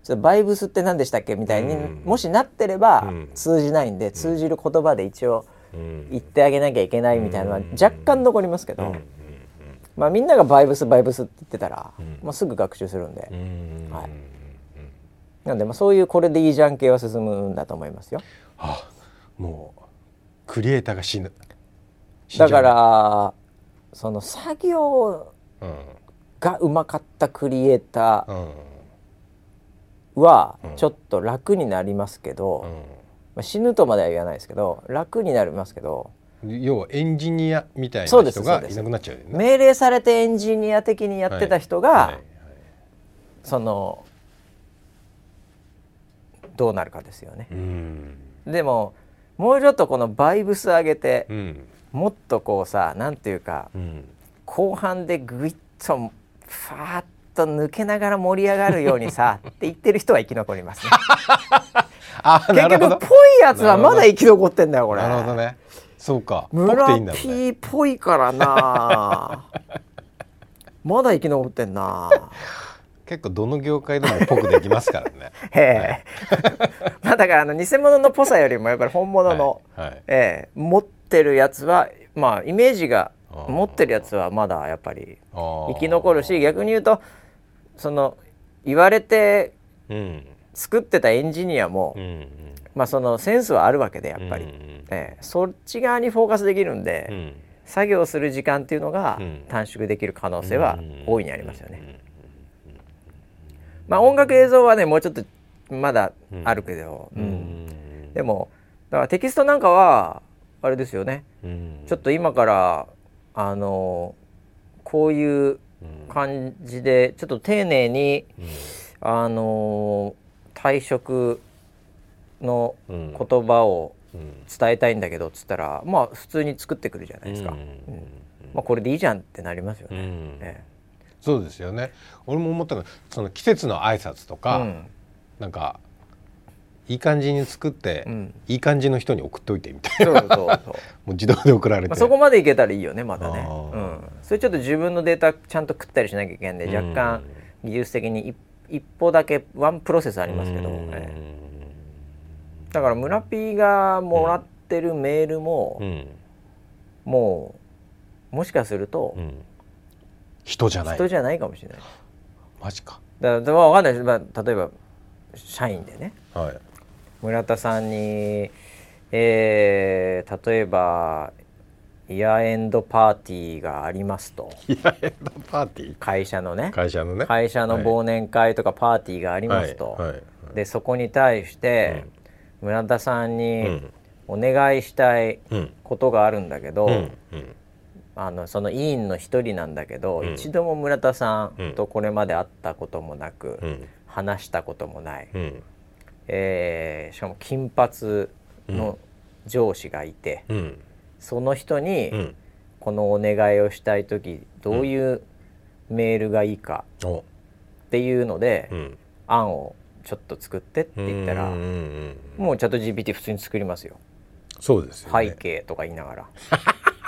S1: うん、バイブスって何でしたっけみたいに、もしなってれば通じないんで、通じる言葉で一応言ってあげなきゃいけないみたいなのは若干残りますけど、まあ、みんながバイブスバイブスって言ってたら、もうすぐ学習するんで。はいなんでまあそういうこれでいいじゃん系は進むんだと思いますよ。
S2: はあ、もうクリエイターが死ぬ。
S1: だからその作業がうまかったクリエイターはちょっと楽になりますけど、うん。うん、まあ、死ぬとまでは言わないですけど楽になりますけど
S2: 要はエンジニアみたいな人がいなくなっちゃう
S1: う、ね、命令されてエンジニア的にやってた人が、はい。はい。はい、そのどうなるかですよね。でももうちょっとこのバイブス上げて、うん、もっとこうさなんていうか、うん、後半でぐいっとファーッと抜けながら盛り上がるようにさ って言ってる人は生き残りますね。結局ぽいやつはまだ生き残ってんだよこれ。
S2: なるほどね。そうか。
S1: 村 P っぽいからな。まだ生き残ってんな。
S2: 結構どの業界でもぽくできますからね。
S1: え。えまあだからあの偽物のぽさよりもやっぱり本物の、はい。はい、ええ持ってるやつはまあイメージが持ってるやつはまだやっぱり生き残るし逆に言うとその言われて作ってたエンジニアも、うん、まあそのセンスはあるわけでやっぱり、うん、ええ、そっち側にフォーカスできるんで、うん、作業する時間っていうのが短縮できる可能性は大いにありますよね。まあ音楽映像はねもうちょっとまだあるけど、うん、でもだからテキストなんかはあれですよね、ちょっと今からあのこういう感じでちょっと丁寧に、あの退職の言葉を伝えたいんだけどっつったらまあ普通に作ってくるじゃないですか、まあ、これでいいじゃんってなりますよね。
S2: そうですよね。俺も思ったのその季節の挨拶とか、うん、なんかいい感じに作って、うん、いい感じの人に送っておいてみたいな。そうそうそう。もう自動で送られて、まあ、
S1: そこまでいけたらいいよねまたね、うん、それちょっと自分のデータちゃんと食ったりしなきゃいけないんで若干技術的に一歩だけワンプロセスありますけど、ね、だから村 P がもらってるメールも、うん、もうもしかすると、うん、
S2: 人じゃない。
S1: 人じゃないかもしれない。
S2: マジか。
S1: だから分かんない。です、まあ、例えば社員でね、はい、村田さんに、えー、例えばイヤーエンドパーティーがありますと。
S2: イヤーエンドパーティー？
S1: 会社のね。
S2: 会社のね。
S1: 会社の忘年会とかパーティーがありますと、はい。はい、でそこに対して、村田さんにお願いしたいことがあるんだけど、うんあのその委員の一人なんだけど、一度も村田さんとこれまで会ったこともなく、話したこともない、えー、しかも金髪の上司がいて、うん、その人にこのお願いをしたい時どういうメールがいいかっていうので、案をちょっと作ってって言ったら、もうチャット GPT 普通に作りますよ。
S2: そうです、
S1: ね、背景とか言いながら。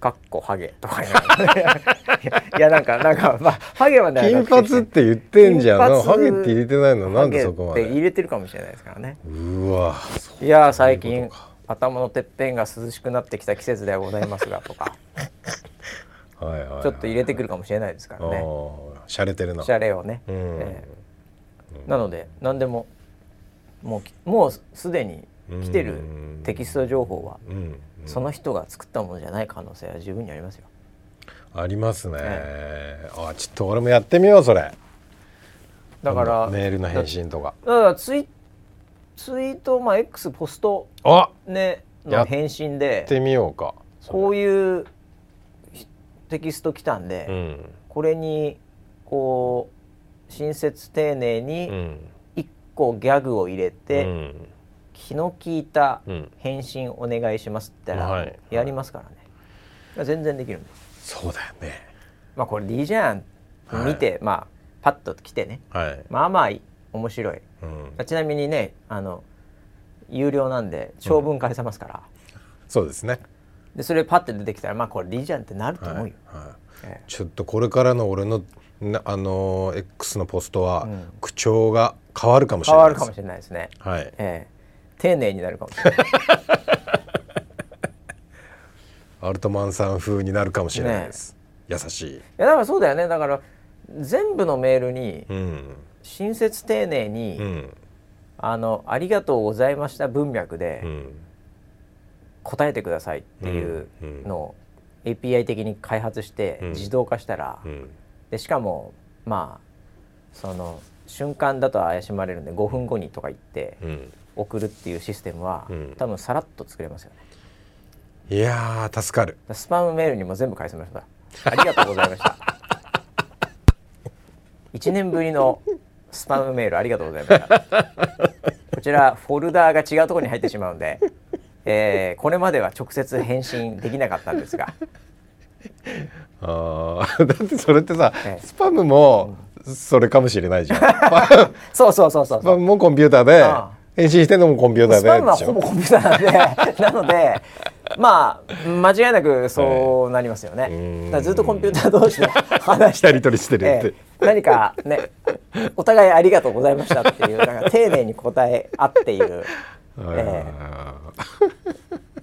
S1: かっこハゲとか言 いやなんかなんかまあハゲは
S2: ね金髪って言ってんじゃん。ハゲって入れてないの？なんでそこまで？
S1: 入れてるかもしれないですからね。
S2: うわ
S1: いや最近頭のてっぺんが涼しくなってきた季節ではございますがとか。はいはい、ちょっと入れてくるかもしれないですからね。
S2: しゃれてるな。
S1: しゃれをね、うん。えー、なので何でももうもうすでに来てるテキスト情報は、うん、その人が作ったものじゃない可能性は十分にありますよ。
S2: ありますね。えあちょっと俺もやってみようそれ。
S1: だから
S2: メールの返信とか。
S1: だからツイツイートまあ X ポストねの返信で
S2: やってみようか。
S1: こういうテキスト来たんで、うん、これにこう親切丁寧に一個ギャグを入れて、うん気の利いた返信お願いしますって言ったらやりますからね、はい、全然できるんで。す
S2: そうだよね。
S1: まあこれでいいじゃん見て、はい、まあパッと来てね、はい、まあまあ面白い、うん、ちなみにねあの有料なんで長文返せますから、
S2: うん、そうですね。
S1: でそれパッて出てきたらまあこれでいいじゃんってなると思うよ、はい
S2: ええ、ちょっとこれからの俺のあの X のポストは、口調が変わるかもしれない
S1: 変わるかもしれないですね。はい、ええ丁寧になるかもしれない
S2: アルトマンさん風になるかもしれないです、ね、優しい。い
S1: やだからそうだよね。だから全部のメールに、親切丁寧に、うん、あの「ありがとうございました」文脈で、答えてくださいっていうのを API 的に開発して自動化したら、でしかもまあその瞬間だと怪しまれるんで5分後にとか言って、送るっていうシステムは、うん、多分さらっと作れますよね。
S2: いや助かる。
S1: スパムメールにも全部返せました。ありがとうございました。1年ぶりのスパムメールありがとうございました。こちらフォルダーが違うところに入ってしまうんで、えー、これまでは直接返信できなかったんですが。
S2: あだってそれってさ、ええ、スパムもそれかもしれないじゃん。
S1: そうそうそうそう
S2: もコンピューターで返信してんのもコンピューターでス
S1: パムはほぼコンピューターなんで なのでまあ間違いなくそうなりますよね、えー、ずっとコンピューター同士で話して
S2: やり取りしてるって、え
S1: ー、何かねお互いありがとうございましたっていうなんか丁寧に答え合っている、えー、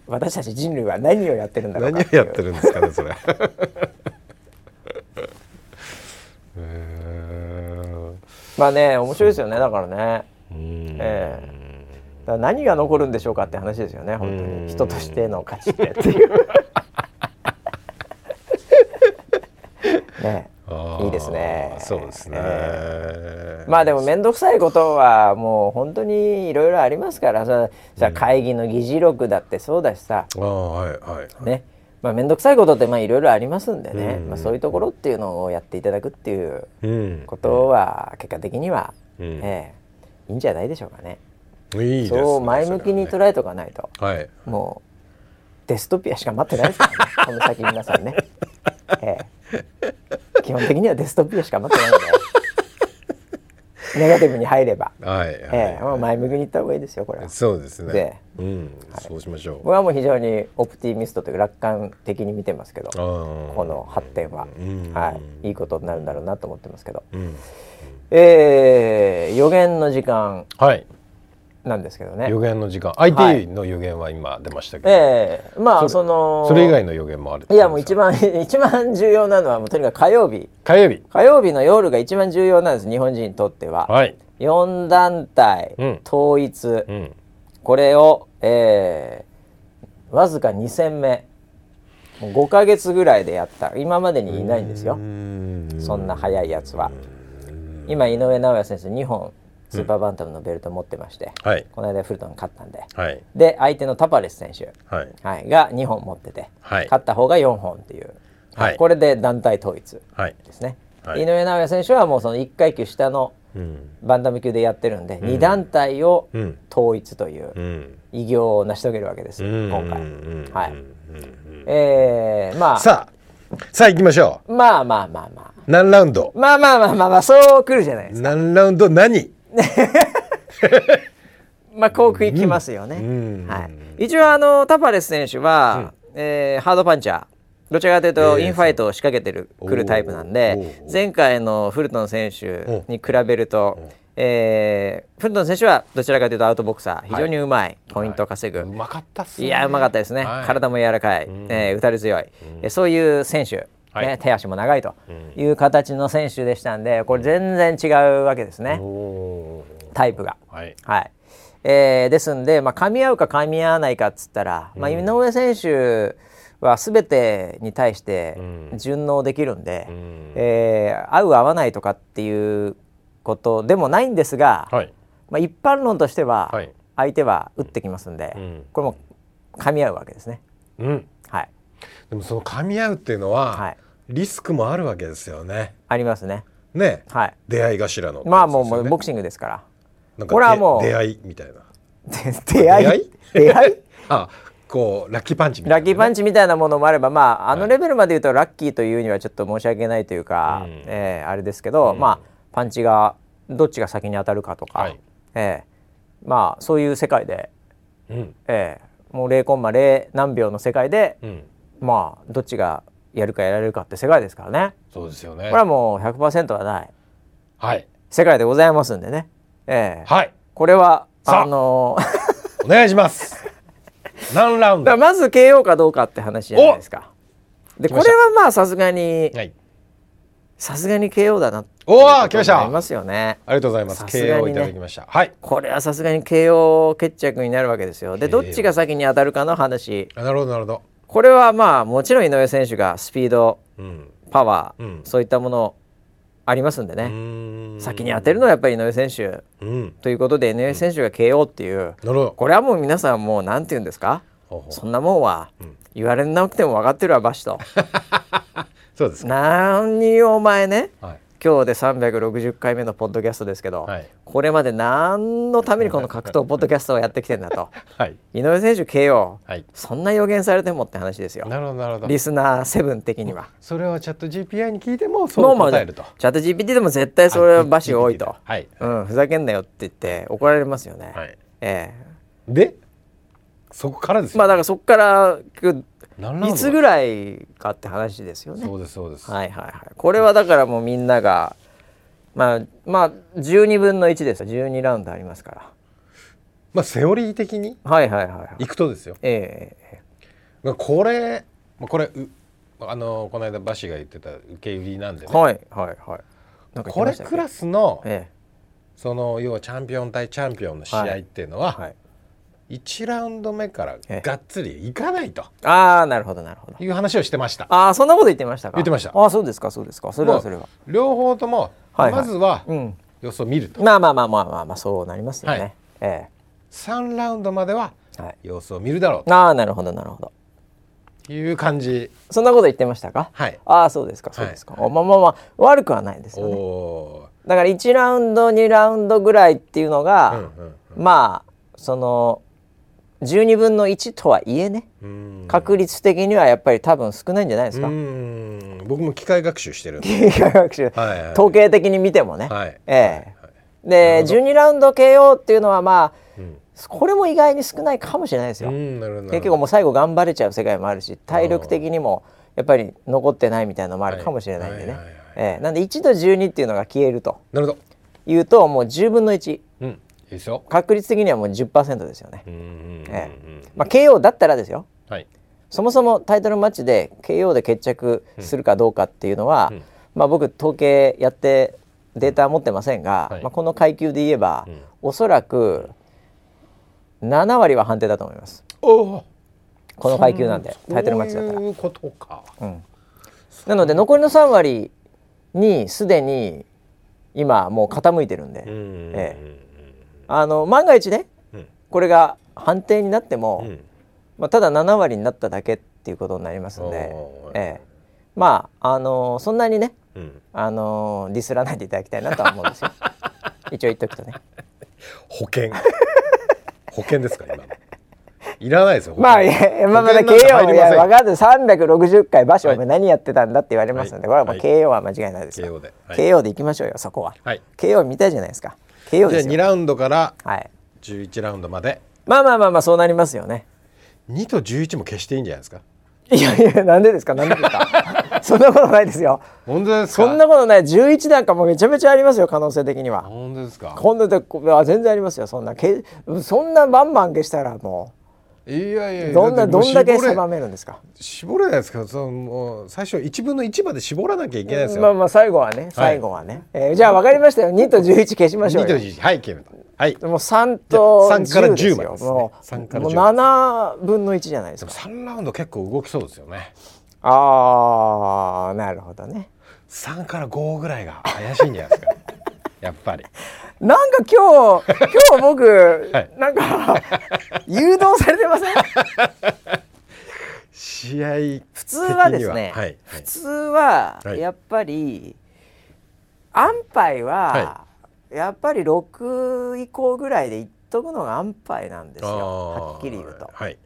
S1: 私たち人類は何をやってるんだろう
S2: 何をやってるんですかねそれ。
S1: まあね面白いですよねだからね。ええ。だから何が残るんでしょうかって話ですよね本当に。人としての価値ってっていう。ね。いいですね。
S2: そうですね、え
S1: ー、まあでも面倒くさいことはもう本当にいろいろありますからさ、さ会議の議事録だってそうだしさ、
S2: あはいはい
S1: ね。まあ面倒くさいことってまあいろいろありますんでね、まあ、そういうところっていうのをやっていただくっていうことは結果的には、うん、ええいいんじゃないでしょうかね。
S2: いいね
S1: そう前向きに捉えとかないと、はい、もうデストピアしか待ってないですからね。この先皆さんね、ええ、基本的にはデストピアしか待ってないんで ネガティブに入れば、はい、前向きにいった方がいいですよこれは。
S2: そうですね。で、うん、はい、そうしましょう。
S1: 僕はもう非常にオプティミストというか楽観的に見てますけど、この発展は、はい、いいことになるんだろうなと思ってますけど、うん、えー、予言の時間。はい。なんですけどね。
S2: 予言の時間。IT の予言は今出ましたけど、
S1: はい、ええ。ー、まあその
S2: それ以外の予言もある
S1: いやもう一番一番重要なのはもうとにかく火曜日。
S2: 火曜日。
S1: 火曜日の夜が一番重要なんです日本人にとっては、はい、4団体、うん、統一、うん、これを、えー、わずか2戦目。もう5か月ぐらいでやった。今までにいないんですよ。そんな早いやつは。今井上尚弥選手2本スーパーバンタムのベルトを持ってまして、うん、この間フルトン勝ったんで、はい、で相手のタパレス選手、はい、はい、が2本持ってて、はい、勝った方が4本っていう、はい、これで団体統一ですね、井上尚弥選手はもうその1階級下のバンタム級でやってるんで、うん、2団体を統一という偉業を成し遂げるわけです、うん、今回、はい、えー、まあ。
S2: さあ。さあ行きましょ
S1: う。まあまあまあまあ。
S2: 何ラウンド？
S1: まあまあまあまあまあそうくるじゃないですか。
S2: 何ラウンド？何？
S1: まあこういきますよね、はい、一応あのタパレス選手は、うん、えー、ハードパンチャー。どちらかというとインファイトを仕掛けてる、くるタイプなんで前回のフルトン選手に比べると、えー、フルトン選手はどちらかというとアウトボクサー。非常にうまい、はい、ポイントを稼ぐ、
S2: うまかったっす、ね、
S1: いやうまかったですね、はい、体も柔らかい、うん、えー、打たれ強い、うん、そういう選手はい、ね、手足も長いという形の選手でしたんでこれ全然違うわけですね、タイプが。はい、はい。えー、ですんで、まあ、噛み合うか噛み合わないかっつったら、まあ、井上選手は全てに対して順応できるんで、うん、えー、合う合わないとかっていうことでもないんですが、はい、まあ、一般論としては相手は打ってきますんで、うん、これも噛み合うわけですね。うん、はい、
S2: でもその噛み合うっていうのは、はいリスクもあるわけですよね。
S1: ありますね。
S2: ね、はい、出会い頭の、
S1: ね、まあもうボクシングですから。
S2: なんかこれはもう出会いみたいな。
S1: 出会い？出会い？
S2: あこうラッキーパンチ
S1: みたいな、ね、ラッキーパンチみたいなものもあればまああのレベルまで言うとラッキーというにはちょっと申し訳ないというか、はい、えー、あれですけど、うん、まあパンチがどっちが先に当たるかとか、はい、えー、まあそういう世界で、うん、えー、もう0コンマ0何秒の世界で、うん、まあどっちがやるかやられるかって世界ですからね。
S2: そうですよね。
S1: これはもう100%はない、はい、世界でございますんでね、えー、はい、これはあ。の
S2: ー、お願いします。何ラウンド？
S1: まず KO かどうかって話じゃないですか。でこれはまあさすがにさすがに KO だな
S2: おお来ました。
S1: いますよね。
S2: ありがとうございます、ね、KO いただきました。はい。
S1: これはさすがに KO 決着になるわけですよ。でどっちが先に当たるかの話。
S2: なるほどなるほど
S1: これはまあもちろん井上選手がスピード、うん、パワー、うん、そういったものありますんでね。先に当てるのはやっぱり井上選手、うん、ということで井上選手が KO っていう、これはもう皆さんもう何て言うんですか？そんなもんは言われなくても分かってるわバシと。
S2: そうです
S1: 何お前ね、はい今日で360回目のポッドキャストですけど、はい、これまで何のためにこの格闘ポッドキャストをやってきてんだと、はい、井上選手 KO、はい、そんな予言されてもって話ですよ。
S2: なるほどなるほど。
S1: リスナー7的には。
S2: それはチャット GPI に聞いてもそう答えると、
S1: チャット GPT でも絶対それは馬氏多いと、はい。うん、ふざけんなよって言って怒られますよね、はい。え
S2: ー、でそこからですよ、
S1: まあだからそこからいつぐらいかって話ですよね。
S2: そうですそうです。
S1: はいはいはい。これはだからもうみんながまあまあ12分の1です12ラウンドありますから。
S2: まあセオリー的に
S1: はいはいはい。
S2: いくとですよ。ええー、これこれあのこの間バシが言ってた受け売りなんでね。
S1: はいはいはい。
S2: これクラスの、ええ、その要はチャンピオン対チャンピオンの試合っていうのは、はいはい1ラウンド目からがっつりいかないと。
S1: ああなるほどなるほど。
S2: いう話をしてました。
S1: ああそんなこと言ってましたか？
S2: 言ってました。
S1: ああそうですかそうですか。それはそれは。
S2: 両方とも、はいはい、まずは様子を見ると、
S1: まあまあまあまあまあまあそうなりますよね、はい、ええ。
S2: 3ラウンドまでは様子を見るだろう
S1: と、ああなるほどなるほど。
S2: いう感じ。
S1: そんなこと言ってましたか？はい。ああそうですかそうですか、はい、まあまあまあ悪くはないですよね。だから1ラウンド2ラウンドぐらいっていうのが、うんうんうん、まあその12分の1とはいえね確率的にはやっぱり多分少ないんじゃないですか。
S2: 僕も機械学習してる
S1: 機械学習、はいはい、統計的に見てもね、はい、ええ。ー、で12ラウンド KO っていうのはまあ、うん、これも意外に少ないかもしれないですよ。結局もう最後頑張れちゃう世界もあるし体力的にもやっぱり残ってないみたいなのもあるかもしれないんでね、ええ、なんで1と12っていうのが消えると
S2: なるほど。
S1: いうともう10分の1、
S2: うん、いいですよ
S1: 確率的にはもう10%ですよね、ええ。まあ、KO だったらですよ、はい、そもそもタイトルマッチで KO で決着するかどうかっていうのは、うん、まあ、僕統計やってデータ持ってませんが、はい、まあ、この階級で言えば、うん、おそらく7割は判定だと思います。この階級なんでタイトルマッチだったら。
S2: いうことか、
S1: うん、なので残りの3割にすでに今もう傾いてるんで、ええ、あの万が一ね、これが判定になっても、うん、まあ、ただ7割になっただけっていうことになりますんで、ええ、まああのー、そんなにね、うん、あのー、ディスらないでいただきたいなとは思うんですよ。一応言っとくとね。
S2: 保険。保険ですか今いらないですよ。
S1: まあ、いや、まあ、まだ KO、いや、分かって、三百六十回、場所、はい、何やってたんだって言われますので、はい、これはもう KO は間違いないですよ。KO で、はい、KO でいきましょうよ、そこは。はい、KO 見たいじゃないですか。KO ですよ。
S2: じゃ二ラウンドから十一ラウンドまで。
S1: まあまあまあまあそうなりますよね。
S2: 2と11も消していいんじゃないですか？
S1: いやいやなんでですか？なんでですか？そんなことないですよ。
S2: 本当です
S1: そんなことない。11なんかもめちゃめちゃありますよ可能性的には。
S2: 本当ですか？
S1: 今度で全然ありますよそんな。けそんなバンバン消したらも
S2: ういやいや
S1: どんなどんだけ狭めるんですか？
S2: 絞れないですけどそのもう最初1分の1まで絞らなきゃいけないですよ
S1: まあまあ最後はね最後はね、はい、えー、じゃあ分かりましたよ2と11消しましょう
S2: よ2と11はい決めたはい。
S1: もう3と
S2: 10から10までです、ね、も
S1: う3から10。もう7分の1じゃないですか。
S2: 3ラウンド結構動きそうですよね。
S1: ああ、なるほどね。
S2: 3から5ぐらいが怪しいんじゃないですか。やっぱり。
S1: なんか今日 今日僕、はい、なんか誘導されてません？
S2: 試合
S1: 普通はですね、はい。はい、普通はやっぱり、安牌は、やっぱり6以降ぐらいでいっとくのが安牌なんですよ。はっきり言うと。はい、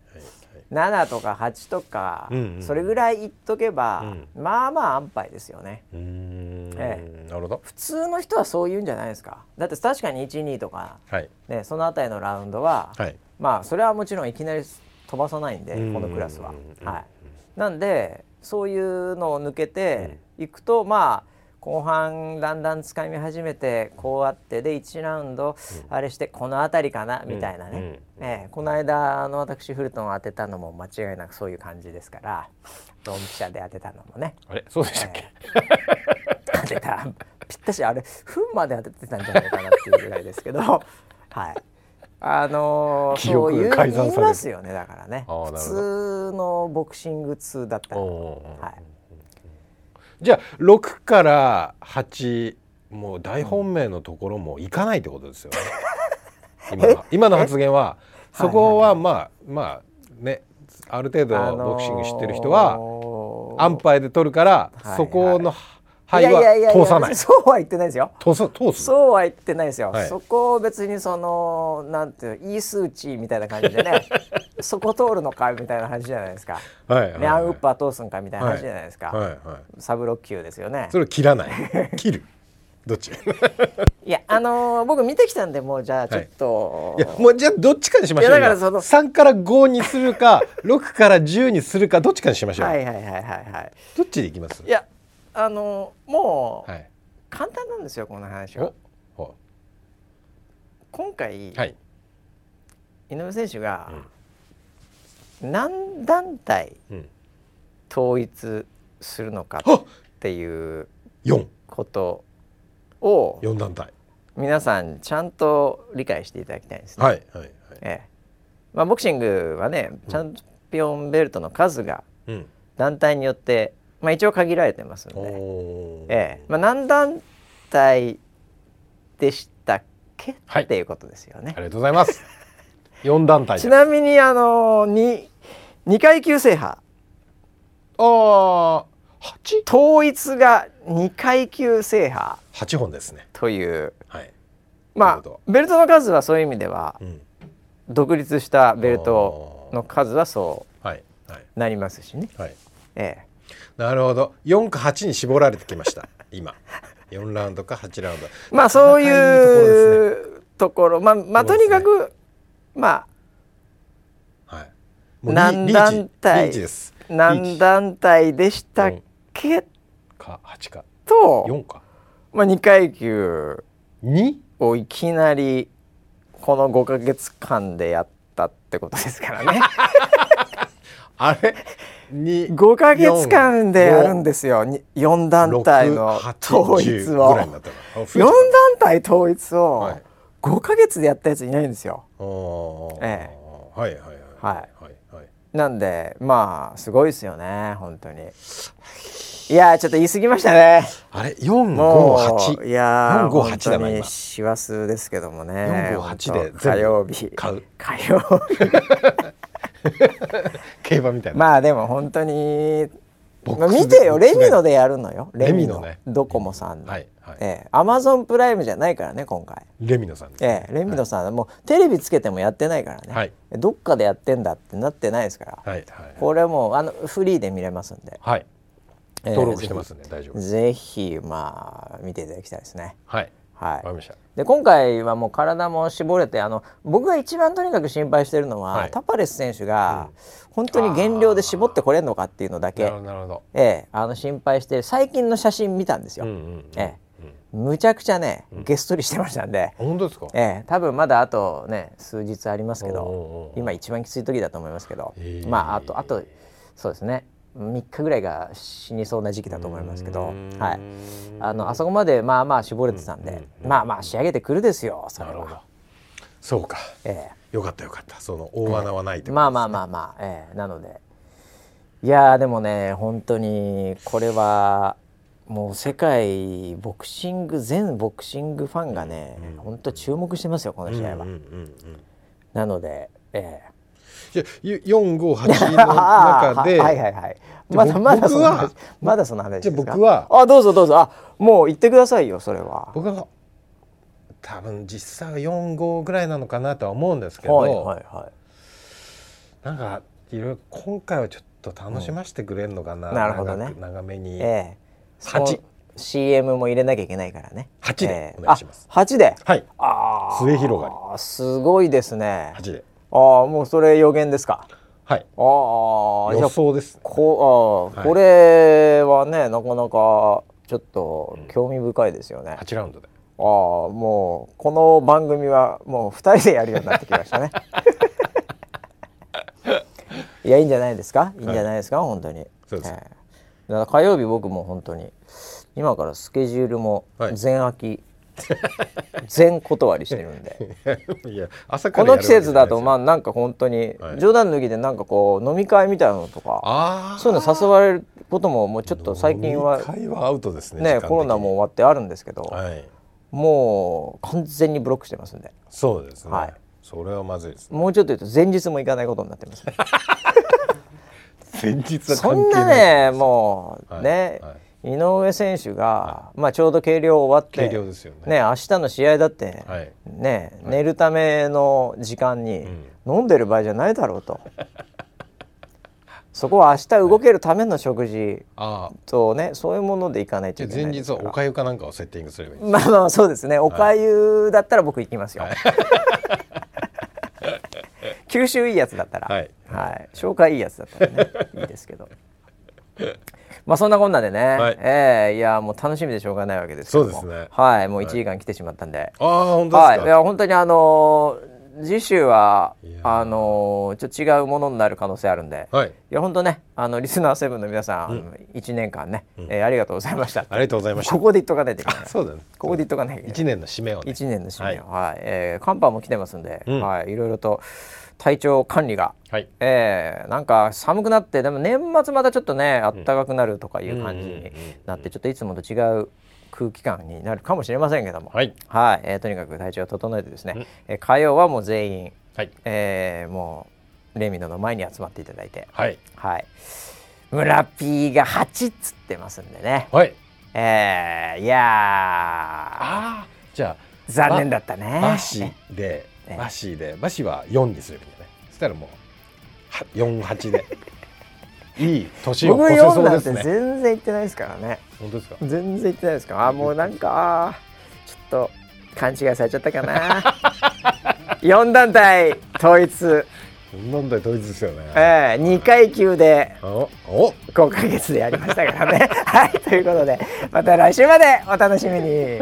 S1: 7とか8とか、うんうん、それぐらいいっとけば、うん、まあまあ安牌ですよね。
S2: ええ、なるほど。
S1: 普通の人はそう言うんじゃないですか。だって確かに12とか、はい、ね、その辺りのラウンドは、はい、まあそれはもちろんいきなり飛ばさないんでこのクラスは。はい、なんでそういうのを抜けていくと、まあ後半だんだん掴み始めてこうあってで1ラウンドあれしてこの辺りかなみたいなね、えこの間の私フルトン当てたのも間違いなくそういう感じですからドンピシャで当てたのもね。
S2: あれそうでしたっけ、
S1: えー、当てた。ぴったしあれ分まで当ててたんじゃないかなっていうぐらいですけど。はい。あのー、そういう言いますよねだからね。普通のボクシング通だったら、はい
S2: じゃあ6から8もう大本命のところも行かないってことですよね。今の今の発言はそこはまあまあねある程度ボクシング知ってる人は安牌で取るからそこの範囲は通さない。
S1: そうは言ってないですよ。
S2: 通す通す？
S1: そうは言ってないですよ、はい、そこを別にそのなんていういい数値みたいな感じでね そこ通るのかみたいな話じゃないですか、はいはいはい、アンウッパー通すんかみたいな話じゃないですか、はいはいはい、サブロッキューですよね。
S2: それ切らない？切る？どっち？
S1: いやあのー、僕見てきたんでもうじゃあちょっと、
S2: はい、いやもうじゃあどっちかにしましょうだからその3から5にするか6から10にするかどっちかにしましょう。
S1: はいはいはいはいはい。
S2: どっちでいきます？
S1: いやあのもう、はい、簡単なんですよこの話は。今回、はい、井上選手が何団体統一するのかっ！ていうことを
S2: 4団体。
S1: 皆さんちゃんと理解していただきたいんですね。はいはいはい。ええ。まあ、ボクシングはねチャンピオンベルトの数が団体によってまあ、一応限られてますので、ええ。まあ、何団体でしたっけ、はい、っていうことですよね。
S2: ありがとうございます。4団体
S1: ちなみにあの 2, 2階級制覇。
S2: あ
S1: 統一が2階級制覇。
S2: 8本ですね。
S1: という、はい、まあベルトの数はそういう意味では、うん、独立したベルトの数はそうなりますしね。はい、
S2: ええ、なるほど。4か8に絞られてきました。今。4ラウンドか8ラウンド。
S1: まあそういうところ、まあ、まあとにかく、まあ、はい、何団体何団体でしたっけ？
S2: か8か。
S1: と4か、まあ、2階級をいきなりこの5か月間でやったってことですからね。
S2: あれ？
S1: 5か月間でやるんですよ4団体の統一を4団体統一を5か月でやったやついないんですよ。ええ、はいはいはいはい、はい、なんでまあすごいですよね本当に。いやちょっと言い過ぎましたね。
S2: あれ？四五八？
S1: いや四五八だな今。師走ですけどもね。
S2: 四五八で
S1: 火曜日
S2: 買う。
S1: 火曜日。
S2: 競馬みたいな。
S1: まあでも本当に。まあ、見てよレミノでやるのよ。
S2: レミノね。
S1: ドコモさんはいはい、ええ。アマゾンプライムじゃないからね今回。
S2: レミノさん
S1: ええレミノさん、はい、もうテレビつけてもやってないからね、はい、どっかでやってんだってなってないですから、はいはい、これもあのフリーで見れますんで、
S2: はい、登録してますね、大丈夫
S1: ぜひまあ見ていただきたいですね。
S2: はい。
S1: はい、で今回はもう体も絞れてあの僕が一番とにかく心配しているのは、はい、タパレス選手が本当に減量で絞ってこれるのかっていうのだけ、ええ、あの心配して最近の写真見たんですよ。うんうんうん、ええ。むちゃくちゃね、げっそりしてましたんで、
S2: 本当ですか、
S1: ええ、多分まだあとね数日ありますけど今一番きつい時だと思いますけど、まああとあとそうですね3日ぐらいが死にそうな時期だと思いますけど、はい、あのあそこまでまあまあ絞れてたんで、まあまあ仕上げてくるですよそれは。
S2: そうか、ええ、よかったよかった。その大穴はないってことです、
S1: ね。えー、まあまあまあまあ、ええ、なので。いやでもね本当にこれはもう世界ボクシング全ボクシングファンがね、うん、本当注目してますよこの試合は。なので、ええ。
S2: 458の中で
S1: はいはいはい。まだまだその話まだその話
S2: じゃ僕は
S1: あどうぞどうぞ。あもう言ってくださいよそれは。
S2: 僕は多分実際は四五ぐらいなのかなとは思うんですけど、はいはいはい、なんかいろいろ今回はちょっと楽しませてくれるのかな、うん、
S1: なるほどね。
S2: 長めに、え
S1: ー、8 CM も入れなきゃいけないからね。
S2: 八でお願いします、
S1: えー、で。
S2: はい。末広がり。
S1: すごいですね。
S2: 八で。
S1: ああもうそれ予言ですか？
S2: はい。ああ予想です、ね、
S1: こあ、はい、これはねなかなかちょっと興味深いですよね。
S2: 八、ラウンドで。
S1: ああもうこの番組はもう二人でやるようになってきましたね。いやいいんじゃないですか？いいんじゃないですか、はい、本当に。
S2: そうです、え
S1: ー、だから火曜日僕も本当に今からスケジュールも全空き全断りしてるんで。この季節だとまあなんか本当に冗談抜きでなんかこう飲み会みたいなのとかそういうの誘われることももうちょっと最近は
S2: 会はアウトですね
S1: ねコロナも終わってあるんですけど、はい、もう完全にブロックしてますんで。
S2: そうですね、はい、それはまずいです、
S1: ね、もうちょっと言うと前日も行かないことになってます、ね、
S2: 前日は
S1: そんなねもうね、はいはい井上選手が、はい、まあ、ちょうど計量終わって
S2: 計量ですよ
S1: ね、ね、明日の試合だって、はい、ね、はい、寝るための時間に飲んでる場合じゃないだろうと。そこは明日動けるための食事とね、そういうものでいかないといけない
S2: 前日はおかゆかなんかをセッティングすればいい
S1: まあまあそうですね。おかゆだったら僕行きますよ、九州いいやつだったら、はい、はい、消化いいやつだったらねいいですけど まあそんなこんなでね、はい、えー、いやもう楽しみでしょうがないわけですけど
S2: そうですね。
S1: はいもう1時間来てしまったんで、はい、
S2: ああ本当ですか、はい、い
S1: や本当にあのー次週はあのー、ちょっと違うものになる可能性あるんで、はい、いや本当ねあのリスナーセブンの皆さん、うん、1年間ね、うん、えー、ありがとうございました。
S2: ありがとうございました。
S1: ここで言っとかないといけない。
S2: そうだね。
S1: ここで言っとかないといけない。
S2: 1年の締めを、ね、
S1: 1年の締めを。はい、はい、えー、寒波も来てますんで、うん、はい。いろいろと体調管理が、はい、えー、なんか寒くなってでも年末またちょっとねあったかくなるとかいう感じになってちょっといつもと違う空気感になるかもしれませんけども、はい、はい、えー、とにかく体調を整えてですね、うん、えー、火曜はもう全員、はい、えー、もうレミノの前に集まっていただいて、はい、はい、村 P が8っつってますんでね、はい、えー、いや
S2: あじゃあ
S1: 残念だったね。
S2: マシでバシーでバシーは4にすればいいんだね。そしたらもう48で。いい年を越せそうですね。
S1: 全然いってないですからね。
S2: 本当ですか？
S1: 全然いってないですかあもうなんかちょっと勘違いされちゃったかな。4団体統一。4
S2: 団体統一ですよね。
S1: ええー、2階級で5か月でやりましたからね。はいということでまた来週までお楽しみに